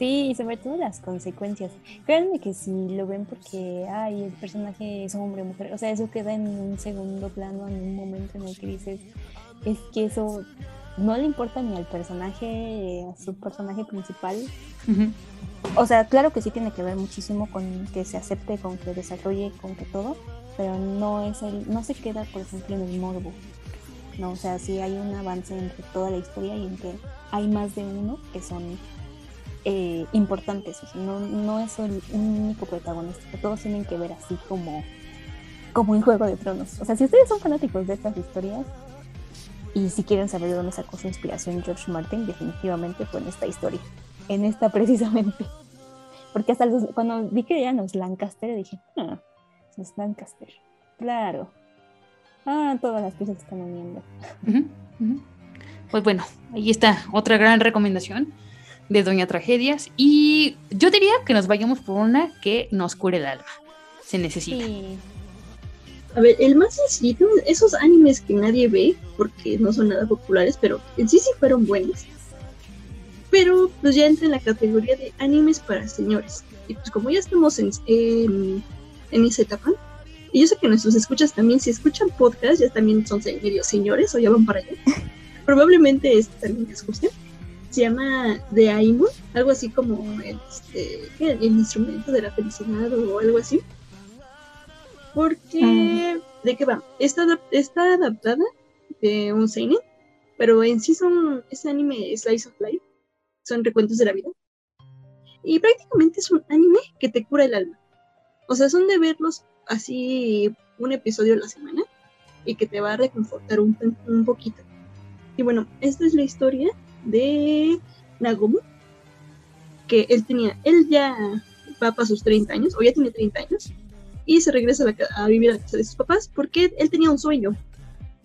Sí, y sobre todo las consecuencias. Créanme que si lo ven porque, ay, el personaje es hombre o mujer, o sea, eso queda en un segundo plano, en un momento en el que dices, es que eso no le importa ni al personaje, a su personaje principal. O sea, claro que sí tiene que ver muchísimo con que se acepte, con que desarrolle, con que todo, pero no es el, no se queda, por ejemplo, en el morbo. No, o sea, sí hay un avance entre toda la historia y en que hay más de uno que son eh, importantes. No, no es el único protagonista, todos tienen que ver así como, como en Juego de Tronos. O sea, si ustedes son fanáticos de estas historias y si quieren saber de dónde sacó su inspiración George Martin, definitivamente fue en esta historia, en esta precisamente. Porque hasta los- cuando vi que eran los Lancaster, dije, ah, los Lancaster, claro. Ah, todas las piezas están uniendo. Ujú. Pues bueno, ahí está otra gran recomendación de Doña Tragedias. Y yo diría que nos vayamos por una que nos cure el alma. Se necesita. A ver, el más sencillo, esos animes que nadie ve porque no son nada populares, pero en sí sí fueron buenos. Pero pues ya entra en la categoría de animes para señores. Y pues como ya estamos en, en, en esa etapa, y yo sé que nuestros escuchas también, si escuchan podcast, ya también son medio señores o ya van para allá. Probablemente este también les guste. Se llama The Aimu, algo así como el, este, el instrumento de la felicidad o algo así. Porque, ¿de qué va? Está, está adaptada de un seinen, pero en sí son, ese anime Slice of Life, son recuentos de la vida. Y prácticamente es un anime que te cura el alma. O sea, son de verlos así un episodio a la semana y que te va a reconfortar un, un poquito. Y bueno, esta es la historia de Nagomu, que él tenía, él ya va para sus 30 años, o ya tiene 30 años, y se regresa a vivir a la casa de sus papás porque él tenía un sueño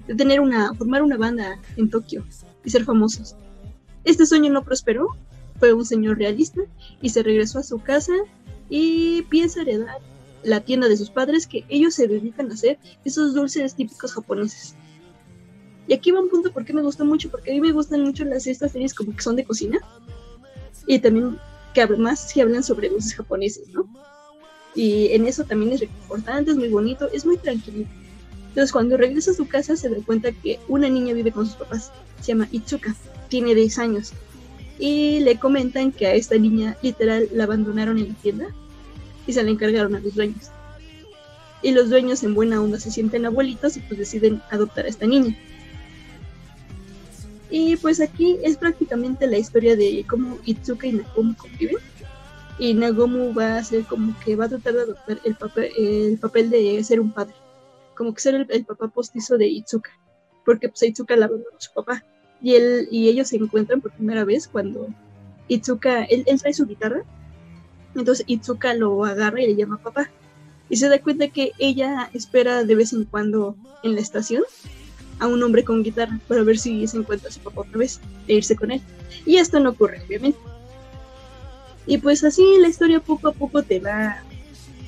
de tener una, formar una banda en Tokio y ser famosos. Este sueño no prosperó, fue un señor realista y se regresó a su casa y piensa heredar la tienda de sus padres que ellos se dedican a hacer esos dulces típicos japoneses. Y aquí va un punto porque me gusta mucho, porque a mí me gustan mucho las estas series como que son de cocina y también que además sí hablan sobre dulces japoneses, ¿no? Y en eso también es reconfortante, es muy bonito, es muy tranquilo. Entonces cuando regresa a su casa se da cuenta que una niña vive con sus papás, se llama Itsuka, tiene 10 años. Y le comentan que a esta niña literal la abandonaron en la tienda y se la encargaron a los dueños. Y los dueños en buena onda se sienten abuelitos y pues deciden adoptar a esta niña. Y pues aquí es prácticamente la historia de cómo Itsuka y Nagomu conviven. Y Nagomu va a ser como que va a tratar de adoptar el papel, el papel de ser un padre. Como que ser el, el papá postizo de Itsuka. Porque pues Itsuka la abandonó su papá. Y, él, y ellos se encuentran por primera vez cuando Itsuka, él, él trae su guitarra. Entonces Itsuka lo agarra y le llama papá. Y se da cuenta que ella espera de vez en cuando en la estación a un hombre con guitarra para ver si se encuentra su papá otra vez e irse con él. Y esto no ocurre, obviamente. Y pues así la historia poco a poco te va.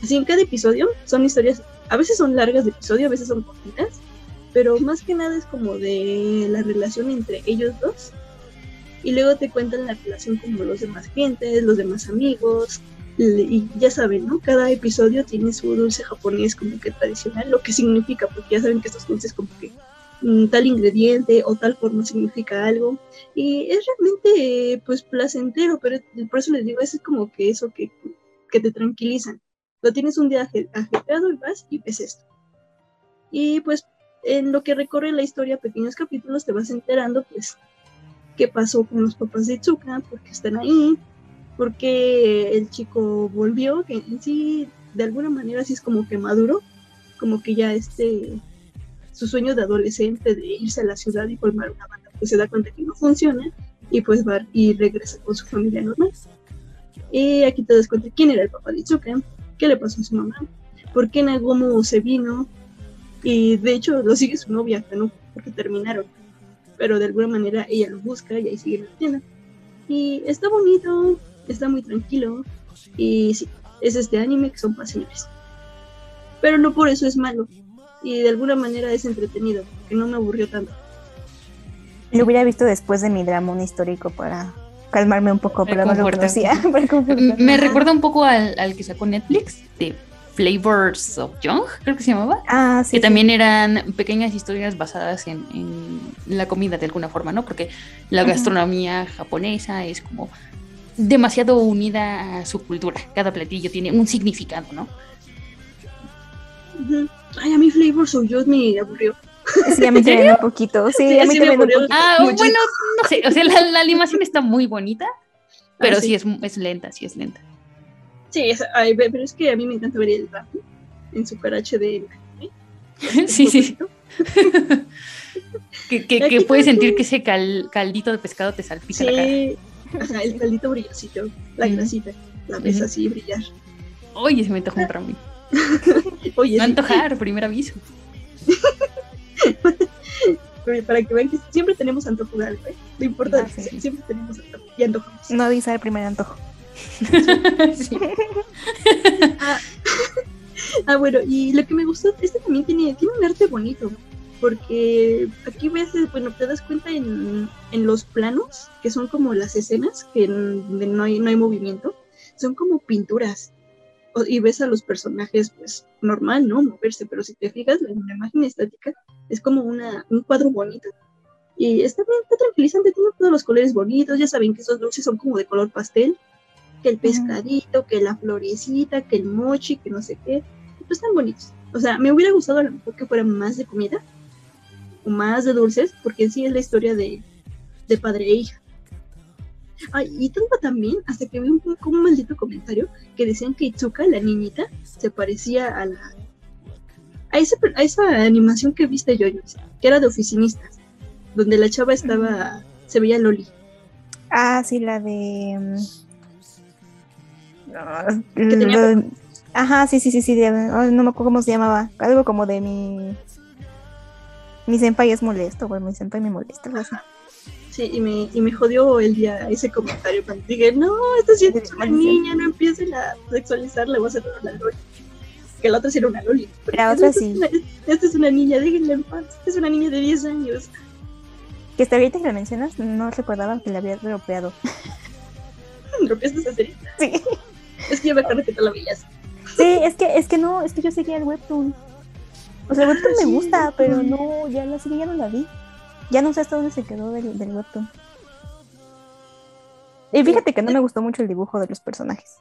Así en cada episodio son historias, a veces son largas de episodio, a veces son cortitas, pero más que nada es como de la relación entre ellos dos. Y luego te cuentan la relación como los demás clientes, los demás amigos, y ya saben, ¿no? Cada episodio tiene su dulce japonés como que tradicional, lo que significa, porque ya saben que estos dulces como que tal ingrediente o tal forma significa algo. Y es realmente, eh, pues, placentero, pero por eso les digo, es como que eso que, que te tranquilizan. Lo tienes un día ajetreado y vas y ves esto. Y pues, en lo que recorre la historia, pequeños capítulos, te vas enterando, pues, qué pasó con los papás de Itsuka, porque están ahí, porque el chico volvió, que en sí, de alguna manera, sí es como que maduro, como que ya este, su sueño de adolescente de irse a la ciudad y formar una banda, pues se da cuenta que no funciona y pues va y regresa con su familia normal. Y aquí te das cuenta quién era el papá de Itsuka, qué le pasó a su mamá, por qué Nagomu se vino, y de hecho lo sigue su novia, no porque terminaron, pero de alguna manera ella lo busca y ahí sigue la tienda. Y está bonito, está muy tranquilo, y sí, es este anime que son para señores. Pero no por eso es malo, y de alguna manera es entretenido, que no me aburrió tanto. Lo hubiera visto después de mi dramón histórico para calmarme un poco, pero no lo conocía. Me recuerda un poco al, al que sacó Netflix de Flavors of Young, creo que se llamaba. Ah, sí. que sí. también eran pequeñas historias basadas en, en la comida de alguna forma, ¿no? Porque la gastronomía japonesa es como demasiado unida a su cultura. Cada platillo tiene un significado, ¿no? Ay, a mí Flavors of Yours me aburrió. Sí, a mí también un poquito. Sí, Sí, a mí sí me también un aburrió. poquito. Ah, Mucho. bueno, no sé, o sea, la, la animación está muy bonita, pero Ah, sí, sí. es, es lenta, sí es lenta. Sí, es- ay, ve- pero es que a mí me encanta ver el rap en Super HD. sí, sí, favorito. que, que, puedes también. sentir que ese cal- caldito de pescado te salpica la cara. Sí, ajá, el caldito brillosito, la grasita, la ves así brillar. Oye, se me antojó un ramen. Oye, No sí, antojar, primer aviso. para que vean que siempre tenemos antojo de algo, ¿eh? No importa, Ah, sí, siempre tenemos antojo y antojamos. No avisa el primer antojo. Sí. Ah, bueno, y lo que me gustó, este también tiene, tiene un arte bonito, porque aquí ves, bueno, te das cuenta en, en los planos, que son como las escenas, que no hay, no hay movimiento, son como pinturas. Y ves a los personajes, pues, normal, ¿no? Moverse, pero si te fijas, la, la imagen estática es como una, un cuadro bonito. Y está bien, está tranquilizante, tiene todos los colores bonitos, ya saben que esos dulces son como de color pastel, que el pescadito, que la florecita, que el mochi, que no sé qué, pues están bonitos. O sea, me hubiera gustado a lo mejor que fuera más de comida o más de dulces, porque en sí es la historia de, de padre e hija. Ay, y todo también, hasta que vi un, un maldito comentario que decían que Itsuka, la niñita, se parecía a la. A esa, a esa animación que viste yo, que era de oficinistas, donde la chava estaba. se veía Loli. Ah, sí, la de. mm, tenía lo- Ajá, sí, sí, sí, sí. de- no me acuerdo cómo se llamaba. Algo como de mi. Mi senpai es molesto, güey. Mi senpai me molesta. algo así. Sí, y me, y me jodió el día ese comentario cuando dije, no, esta sí es una niña, no empiecen a sexualizarla, voy a hacer una Loli. Que la otra sí era una Loli. La otra esta sí. Es una, esta es una niña, déjenla en paz. Es una niña de 10 años. Que hasta ahorita que lo mencionas, no recordaba que la había dropeado. ¿Rompiste esa serie? Sí. Es que yo me acuerdo que tú la veías. Sí, es que, es que no, es que yo seguía el webtoon. O sea, el webtoon Ah, me sí, gusta, pero no, ya la serie ya no la vi. Ya no sé hasta dónde se quedó del, del webtoon. Y fíjate que no me gustó mucho el dibujo de los personajes.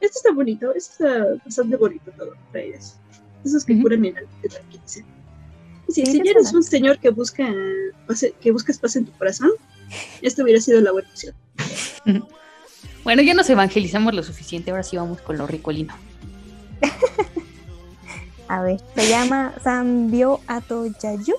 Esto está bonito, esto está bastante bonito todo. Reyes. Esos que Ujú. curan el alma, te tranquilizan. Sí, Sí, si te eres un señor que busca pase- que buscas paz en tu corazón, esto hubiera sido la buena opción. Bueno, ya nos evangelizamos lo suficiente, ahora sí vamos con lo ricolino. A ver, se llama Sanbyo Ato Yayu.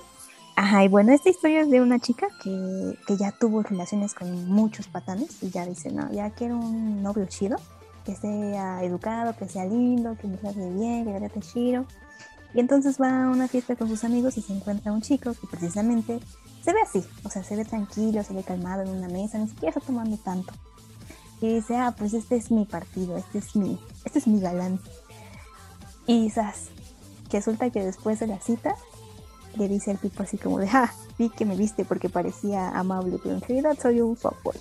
Ajá, y bueno, esta historia es de una chica que, que ya tuvo relaciones con muchos patanes y ya dice, no, ya quiero un novio chido, que sea educado, que sea lindo, que me trate bien, que le trate chido. Y entonces va a una fiesta con sus amigos y se encuentra un chico que precisamente se ve así, o sea, se ve tranquilo, se ve calmado en una mesa, ni siquiera está tomando tanto. Y dice, ah, pues este es mi partido, este es mi, este es mi galán. Y quizás resulta que después de la cita le dice al tipo así como de, ah, vi que me viste porque parecía amable, pero en realidad soy un fuckboy.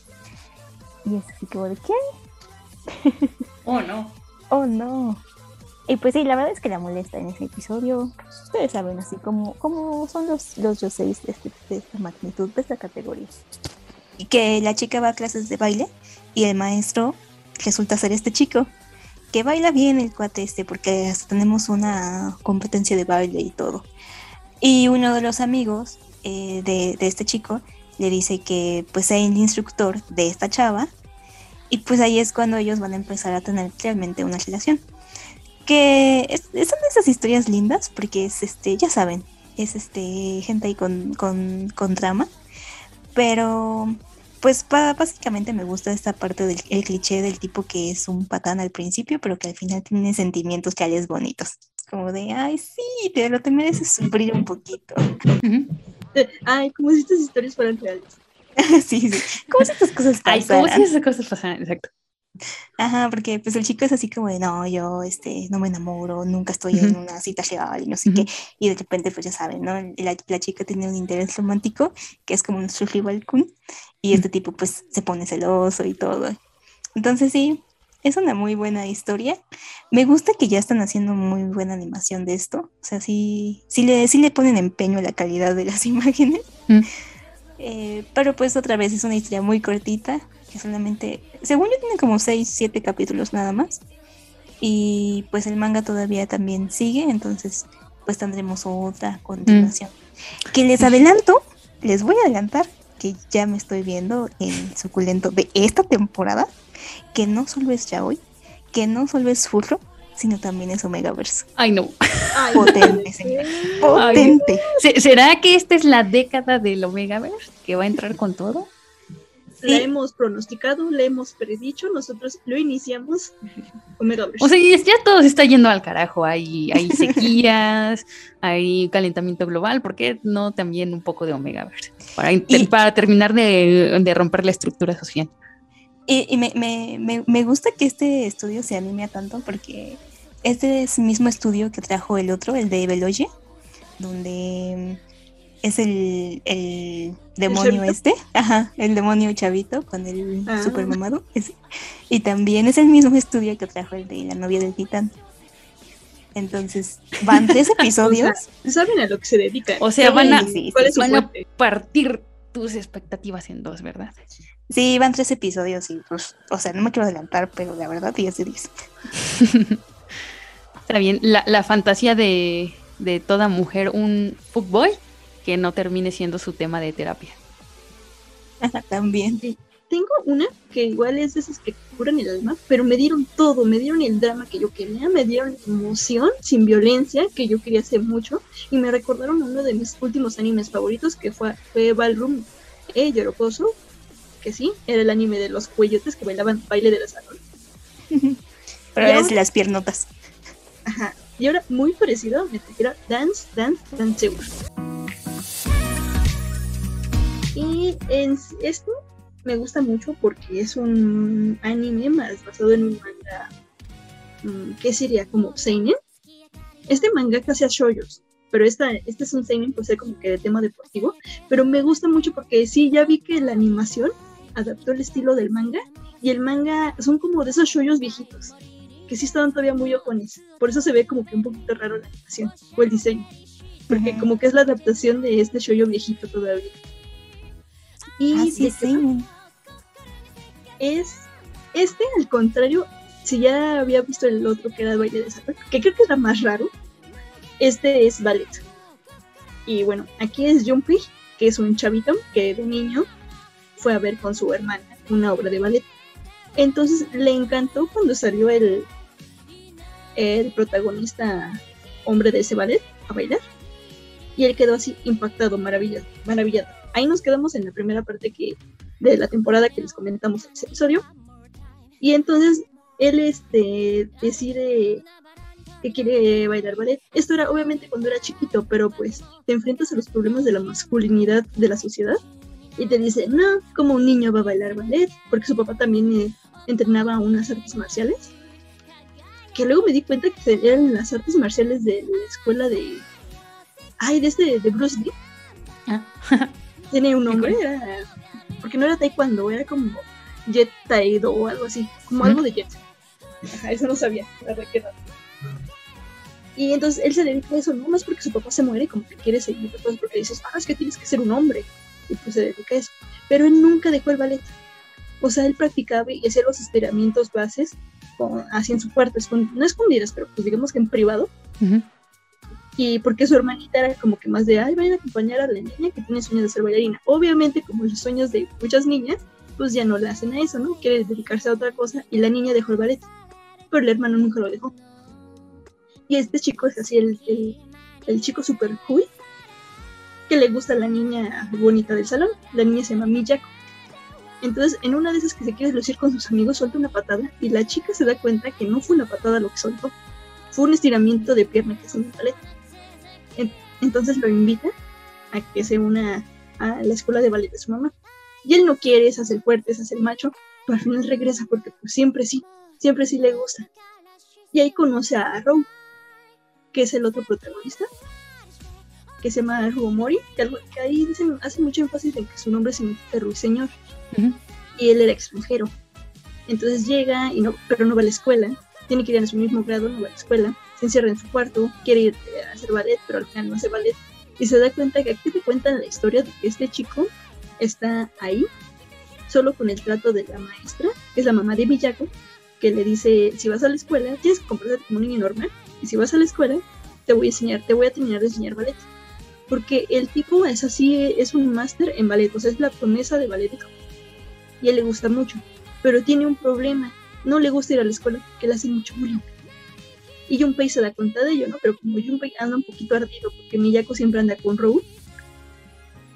Y es así como de, ¿qué? Oh, no. Oh, no. Y pues sí, la verdad es que la molesta en ese episodio. Ustedes saben, así como, como son los, los yoseis de, este- de esta magnitud, de esta categoría. Y que la chica va a clases de baile y el maestro resulta ser este chico. Que baila bien el cuate este, porque hasta tenemos una competencia de baile y todo. Y uno de los amigos eh, de, de este chico le dice que pues sea el instructor de esta chava. Y pues ahí es cuando ellos van a empezar a tener realmente una relación. Que es, son esas historias lindas, porque es este, ya saben, es este gente ahí con, con, con trama. Pero pues básicamente me gusta esta parte del el cliché del tipo que es un patán al principio, pero que al final tiene sentimientos reales bonitos. Como de, ay, sí, pero te mereces sufrir un poquito. Ay, como si estas historias fueran reales. sí, sí. ¿Cómo si estas cosas Ay, como si pasaran? esas cosas pasaran, exacto. Ajá, porque pues el chico es así como de, no, yo este, no me enamoro, nunca estoy en una cita real y no sé Ujú. qué. Y de repente, pues ya saben, ¿no? La, la chica tiene un interés romántico que es como un rival kun y este tipo pues se pone celoso y todo. Entonces sí, es una muy buena historia. Me gusta que ya están haciendo muy buena animación de esto. O sea, sí, sí, le, sí le ponen empeño a la calidad de las imágenes. Mm. Eh, pero pues otra vez es una historia muy cortita, que solamente, según yo tiene como 6, 7 capítulos nada más. Y pues el manga todavía también sigue, entonces pues tendremos otra continuación. Que les adelanto, les voy a adelantar que ya me estoy viendo el suculento de esta temporada, que no solo es yaoi, que no solo es furro, sino también es Omegaverse. Ay, no. Ay, Potente, señora. Potente. ¿Se- ¿Será que esta es la década del Omegaverse? ¿Que va a entrar con todo? La Sí. hemos pronosticado, la hemos predicho, nosotros lo iniciamos. Omegaverse. O sea, ya ya todo se está yendo al carajo. Hay, hay sequías, hay calentamiento global. ¿Por qué no también un poco de Omegaverse? Para, Y- para terminar de, de romper la estructura social. Y, y me, me- me- me gusta que este estudio se anime a tanto porque este es el mismo estudio que trajo el otro, el de Beloye, donde mm, es el, el demonio este, ajá, el demonio chavito con el Ah. super mamado. ese. Y también es el mismo estudio que trajo el de la novia del titán. Entonces, van tres episodios. Saben a lo que se dedican. O sea, van a- sí, cuál sí, es su Van a partir tus expectativas en dos, ¿verdad? Sí, van tres episodios y pues, o sea, no me quiero adelantar, pero la verdad 10 de 10. Está bien, la, la fantasía de, de toda mujer, un fuckboy que no termine siendo su tema de terapia. También. Tengo una que igual es de esas que curan el alma, pero me dieron todo, me dieron el drama que yo quería, me dieron emoción sin violencia que yo quería hacer mucho y me recordaron uno de mis últimos animes favoritos que fue, fue Ballroom e Yorokoso, que sí, era el anime de los cuellotes que bailaban baile de la salón. Pero es ahora- las piernotas. Ajá. Y ahora, muy parecido, me refiero a Dance, Dance, Dance. Y en esto me gusta mucho porque es un anime más basado en un manga mm, que sería como Seinen. Este manga casi hace shoyos, pero esta, este es un Seinen por ser como que de tema deportivo, pero me gusta mucho porque sí, ya vi que la animación adaptó el estilo del manga y el manga son como de esos shoyos viejitos que sí estaban todavía muy ojones. Por eso se ve como que un poquito raro la animación o el diseño. Porque como que es la adaptación de este shoyo viejito todavía. Y Ah, sí, sí. es este, al contrario, si ya había visto el otro que era baile de salón, que creo que era más raro, este es ballet. Y bueno, aquí es Junpei, que es un chavito que de niño fue a ver con su hermana una obra de ballet. Entonces le encantó cuando salió el, el protagonista hombre de ese ballet a bailar. Y él quedó así impactado, maravillado, maravillado. Ahí nos quedamos en la primera parte que, de la temporada que les comentamos en ese episodio. Y entonces él este, decide que quiere bailar ballet. Esto era obviamente cuando era chiquito, pero pues te enfrentas a los problemas de la masculinidad de la sociedad y te dice, no, como un niño va a bailar ballet, porque su papá también eh, entrenaba unas artes marciales. Que luego me di cuenta que eran las artes marciales de la escuela de... Ay, de este, de Bruce Lee. Ah. Tiene un nombre, era... Porque no era taekwondo, era como jet taekwondo o algo así, como algo de jet. Ajá, eso no sabía, la verdad que no. Y entonces él se dedica a eso, no más porque su papá se muere, como que quiere seguir, pues porque dices, ah, es que tienes que ser un hombre. Y pues se dedica a eso. Pero él nunca dejó el ballet. O sea, él practicaba y hacía los estiramientos bases con, así en su cuarto, escon- no escondidas, pero pues digamos que en privado. Ujú. Y porque su hermanita era como que más de, ay, vayan a acompañar a la niña que tiene sueños de ser bailarina. Obviamente, como los sueños de muchas niñas, pues ya no le hacen a eso, ¿no? Quiere dedicarse a otra cosa y la niña dejó el ballet. Pero el hermano nunca lo dejó. Y este chico es así, el, el, el chico super cool, le gusta la niña bonita del salón. La niña se llama Miyako. Entonces, en una de esas que se quiere lucir con sus amigos, suelta una patada y la chica se da cuenta que no fue una patada lo que soltó, fue un estiramiento de pierna que es un ballet. En- Entonces lo invita a que se una a la escuela de ballet de su mamá. Y él no quiere, se hace el fuerte, se hace el macho, pero al final regresa porque pues, siempre sí, siempre sí le gusta. Y ahí conoce a Row, que es el otro protagonista, que se llama Mori, que, que ahí dicen, hace mucho énfasis en que su nombre significa ruiseñor Ujú. y él era extranjero. Entonces llega, y no, pero no va a la escuela, tiene que ir a su mismo grado, no va a la escuela, se encierra en su cuarto, quiere ir eh, a hacer ballet, pero al final no hace ballet, y se da cuenta que aquí te cuentan la historia de que este chico está ahí, solo con el trato de la maestra, que es la mamá de Miyako, que le dice, si vas a la escuela, tienes que comportarte como un niño normal, y si vas a la escuela, te voy a enseñar, te voy a terminar de enseñar ballet. Porque el tipo es así, es un máster en ballet, o sea, es la promesa de ballet de. Y a él le gusta mucho, pero tiene un problema, no le gusta ir a la escuela porque le hacen mucho bullying. Y Junpei se da cuenta de ello, ¿no? Pero como Junpei anda un poquito ardido porque Miyako siempre anda con Road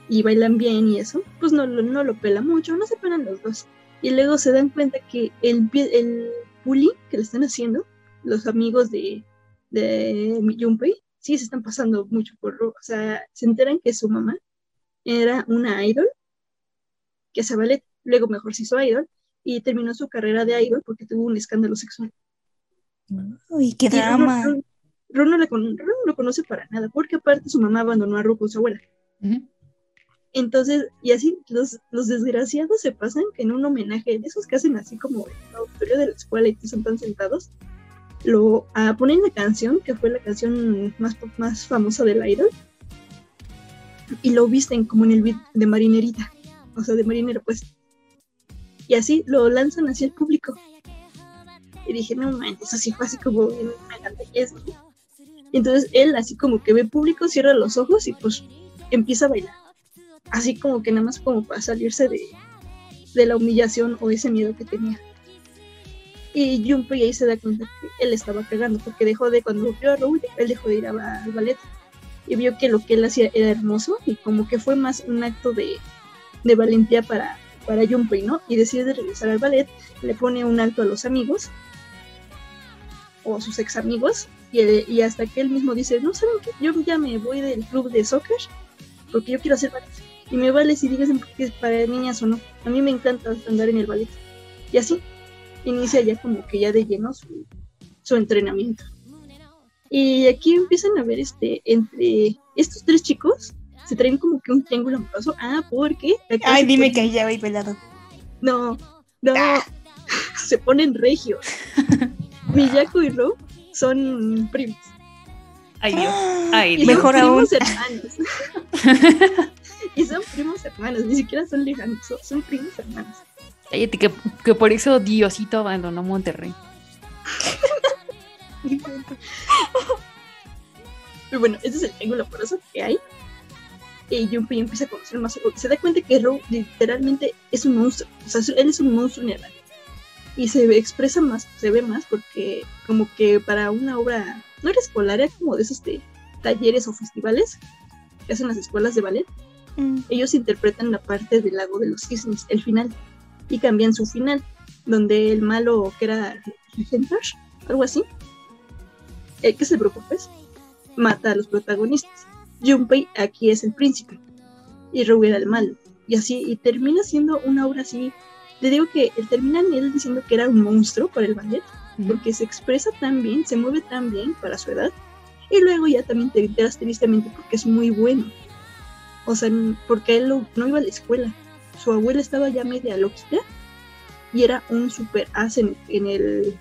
y bailan bien y eso, pues no, no lo pela mucho, no se pelan los dos. Y luego se dan cuenta que el, el bullying que le están haciendo los amigos de, de Junpei, sí se están pasando mucho por. O sea, se enteran que su mamá era una idol que hace ballet, luego mejor se hizo idol y terminó su carrera de idol porque tuvo un escándalo sexual. Uy, qué Y Ron- drama. Ron, Ron no con- Ron no lo conoce para nada, porque aparte su mamá abandonó a Ron con su abuela. Entonces, y así, los, los desgraciados se pasan que en un homenaje de esos que hacen así como en el auditorio de la escuela y que son tan sentados, lo ah, ponen la canción, que fue la canción más, más famosa del idol, y lo visten como en el beat de marinerita, o sea, de marinero, pues. Y así lo lanzan hacia el público. Y dije, no manches, así fue así como entonces él así como que ve público, cierra los ojos y pues empieza a bailar. Así como que nada más como para salirse de, de la humillación o ese miedo que tenía. Y Junpei ahí se da cuenta que él estaba cagando porque dejó de, cuando vio a Raúl, él dejó de ir al ballet y vio que lo que él hacía era hermoso y como que fue más un acto de, de valentía para, para Junpei, ¿no? Y decide regresar al ballet, le pone un alto a los amigos o sus ex amigos y, y hasta que él mismo dice, no, ¿saben qué? Yo ya me voy del club de soccer porque yo quiero hacer ballet y me vale si digas que es para niñas o no. A mí me encanta andar en el ballet. Y así inicia ya como que ya de lleno su, su entrenamiento. Y aquí empiezan a ver este entre estos tres chicos se traen como que un triángulo amoroso. Ah, porque Ay, dime ponen- que ahí ya voy pelado. no, no, se ponen regios. Miyako y Ro son primos. Ay, Dios. Ay, Y Dios. Mejor son aún. primos hermanos. y son primos hermanos, ni siquiera son lejanos, son, son primos hermanos. Cállate, que, que por eso Diosito abandonó Monterrey. Pero bueno, ese es el triángulo amoroso que hay. Y Junpei empieza a conocer más a. Se da cuenta que Ro literalmente es un monstruo. O sea, él es un monstruo en. Y se expresa más, se ve más, porque como que para una obra, no era escolar, era como de esos de talleres o festivales que hacen las escuelas de ballet. Mm. ellos interpretan la parte del lago de los cisnes, el final, y cambian su final, donde el malo que era algo así, el que se preocupes, mata a los protagonistas. Junpei aquí es el príncipe y Rou era el malo, y así, y termina siendo una obra así. Te digo que él termina él diciendo que era un monstruo para el ballet, porque se expresa tan bien, se mueve tan bien para su edad, y luego ya también te enteras tristemente porque es muy bueno. O sea, porque él lo- no iba a la escuela. Su abuela estaba ya media loquita y era un super as en, en el,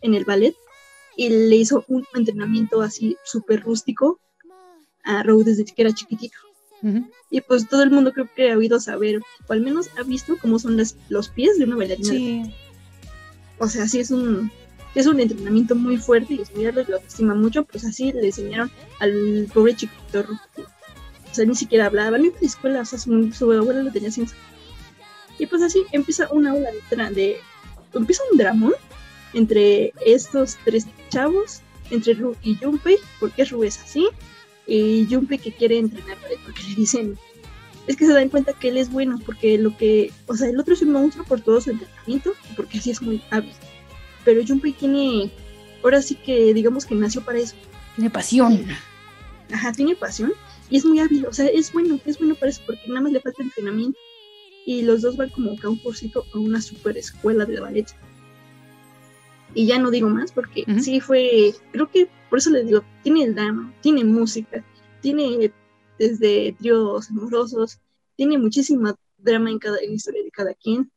en el ballet. Y le hizo un entrenamiento así súper rústico a Rose desde que era chiquitito. Y pues todo el mundo creo que ha oído saber, o al menos ha visto cómo son las- los pies de una bailarina. Sí. O sea, sí es un, es un entrenamiento muy fuerte y enseñarles lo estima mucho, pues así le enseñaron al pobre chiquito. O sea, ni siquiera hablaba, ni a la escuela, o sea, su, su abuela lo tenía sin Y pues así empieza una ola de, de empieza un dramón entre estos tres chavos, entre Ru y Junpei, porque Ru es así, y Junpei que quiere entrenar porque le dicen, es que se dan cuenta que él es bueno, porque lo que, o sea, el otro es un monstruo por todo su entrenamiento, porque así es muy hábil. Pero Junpei tiene, ahora sí que digamos que nació para eso. Tiene pasión. Ajá, tiene pasión y es muy hábil, o sea, es bueno, es bueno para eso, porque nada más le falta entrenamiento. Y los dos van como que a un cursito a una super escuela de ballet. Y ya no digo más porque sí fue, creo que por eso les digo, tiene el drama, tiene música, tiene desde tríos amorosos, tiene muchísima drama en cada en la historia de cada quien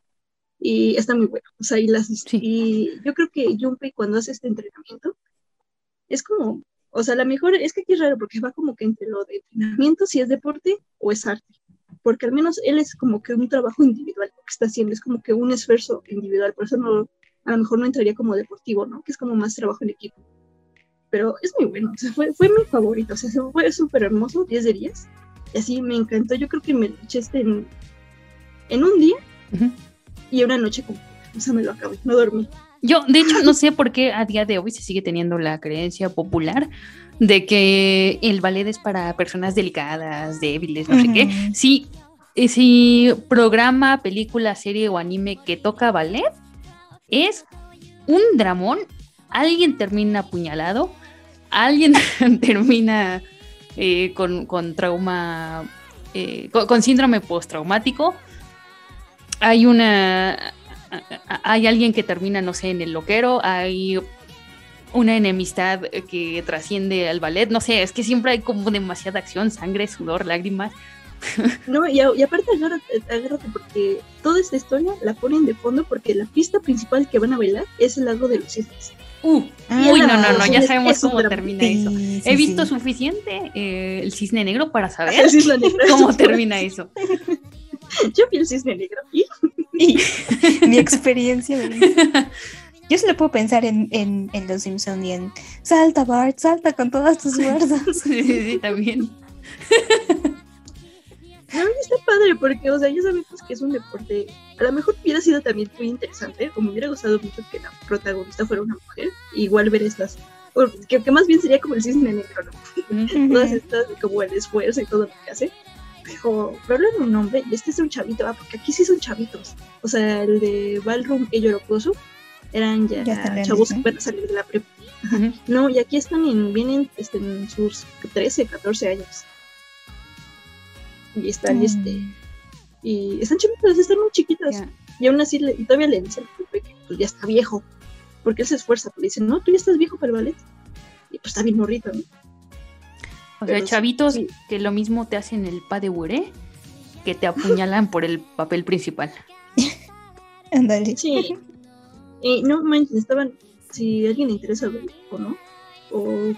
y está muy bueno. O sea, y, las, Sí. y yo creo que Junpei cuando hace este entrenamiento es como, o sea, la mejor, es que aquí es raro porque va como que entre lo de entrenamiento, si es deporte o es arte. Porque al menos él es como que un trabajo individual lo que está haciendo, es como que un esfuerzo individual, por eso no, a lo mejor no entraría como deportivo, ¿no? Que es como más trabajo en equipo. Pero es muy bueno, o sea, fue, fue mi favorito, o sea, fue súper hermoso, 10 de 10. Y así me encantó, yo creo que me lo eché este en, en un día Ujú. y una noche completa, o sea, me lo acabé, no dormí. Yo, de hecho, no sé por qué a día de hoy se sigue teniendo la creencia popular de que el ballet es para personas delicadas, débiles, no sé qué. Si, si programa, película, serie o anime que toca ballet es un dramón, alguien termina apuñalado, alguien termina eh, con, con trauma, eh, con, con síndrome postraumático, hay una hay alguien que termina, no sé, en el loquero, hay una enemistad que trasciende al ballet, no sé, es que siempre hay como demasiada acción, sangre, sudor, lágrimas. No, y, a- y aparte agárrate, agárrate porque toda esta historia la ponen de fondo porque la pista principal que van a bailar es el lago de los cisnes. Uh, Ah, uy, no, no, no, ya sabemos es cómo termina Sí, eso. sí, He visto sí. suficiente eh, el cisne negro para saber cisne negro. cómo termina eso. Yo vi el cisne negro y Y mi experiencia de Yo solo puedo pensar en, en, en Los Simpson y en salta Bart, salta con todas tus fuerzas. Sí, sí, también. A mí está padre porque, o sea, ya sabemos que es un deporte. A lo mejor hubiera sido también muy interesante, o me hubiera gustado mucho que la protagonista fuera una mujer. Igual ver estas. que más bien sería como el cisne negro, ¿no? Todas estas, como el esfuerzo y todo lo que hace. Pero, pero hablan un hombre y este es un chavito, ah, porque aquí sí son chavitos. O sea, el de Ballroom y Yorokoso eran ya, chavos que van a salir de la prepa. No, y aquí están en, vienen este, en sus 13, 14 años. Y están, Mm. este, y están chiquitos, están muy chiquitos. Ya. Y aún así, le- y todavía le dicen que pues, ya está viejo. Porque él se esfuerza, pero le dicen, no, tú ya estás viejo para el ballet. Y pues está bien morrito, ¿no? O sea, chavitos sí. que lo mismo te hacen el pa de Wuré, que te apuñalan por el papel principal. Ándale. Sí. y no manches, estaban, si a alguien le interesa ver o no, o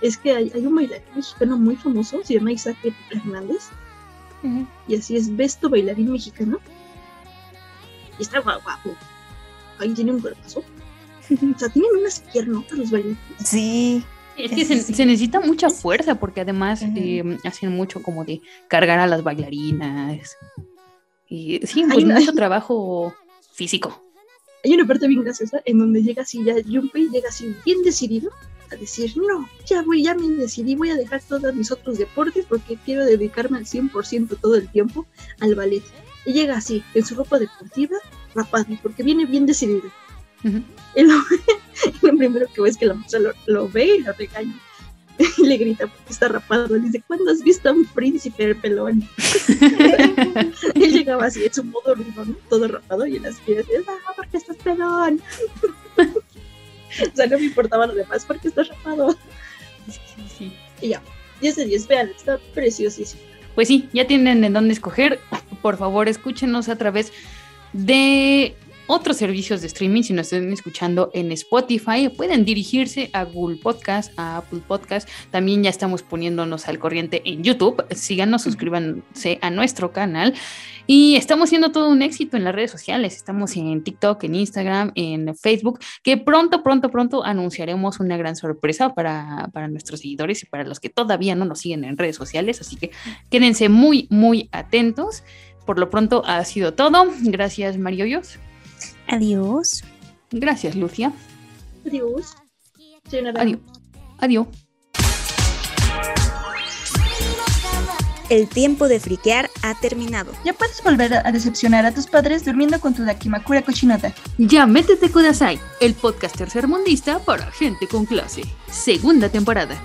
es que hay, hay un bailarín mexicano muy famoso, se llama Isaac Hernández, y así es Besto Bailarín Mexicano. Y está guau- guapo. Ahí tiene un cuerpazo. O sea, tienen unas piernotas los bailarines. Sí. Es que se, Sí. se necesita mucha fuerza porque además eh, hacen mucho como de cargar a las bailarinas. Y sí, pues una- mucho trabajo físico. Hay una parte bien graciosa en donde llega así, ya Junpei llega así bien decidido a decir, no, ya voy, ya me decidí, voy a dejar todos mis otros deportes porque quiero dedicarme al 100% todo el tiempo al ballet. Y llega así, en su ropa deportiva, rapado, porque viene bien decidido. Y lo, y lo primero que ve es que la muchacha lo, lo ve y lo regaña. Y le grita porque está rapado. Le dice, ¿cuándo has visto a un príncipe pelón? Él llegaba así en su modo rudo, ¿no? todo rapado y en las pies, ah, porque estás pelón. o sea, no me importaba lo demás porque estás rapado. Sí, sí. Y ya, 10 de 10, vean, está preciosísimo. Pues sí, ya tienen en dónde escoger. Por favor, escúchenos a través de otros servicios de streaming. Si nos están escuchando en Spotify, pueden dirigirse a Google Podcast, a Apple Podcast. También ya estamos poniéndonos al corriente en YouTube. Síganos, suscríbanse a nuestro canal. Y estamos siendo todo un éxito en las redes sociales. Estamos en TikTok, en Instagram, en Facebook, que pronto, pronto, pronto anunciaremos una gran sorpresa para, para nuestros seguidores y para los que todavía no nos siguen en redes sociales. Así que quédense muy, muy atentos. Por lo pronto ha sido todo. Gracias, Mario Yos. Adiós. Gracias, Lucia. Adiós. Adiós. Adiós. El tiempo de friquear ha terminado. Ya puedes volver a decepcionar a tus padres durmiendo con tu Dakimakura cochinota. Ya métete Kudasai, el podcast tercermundista para gente con clase. Segunda temporada.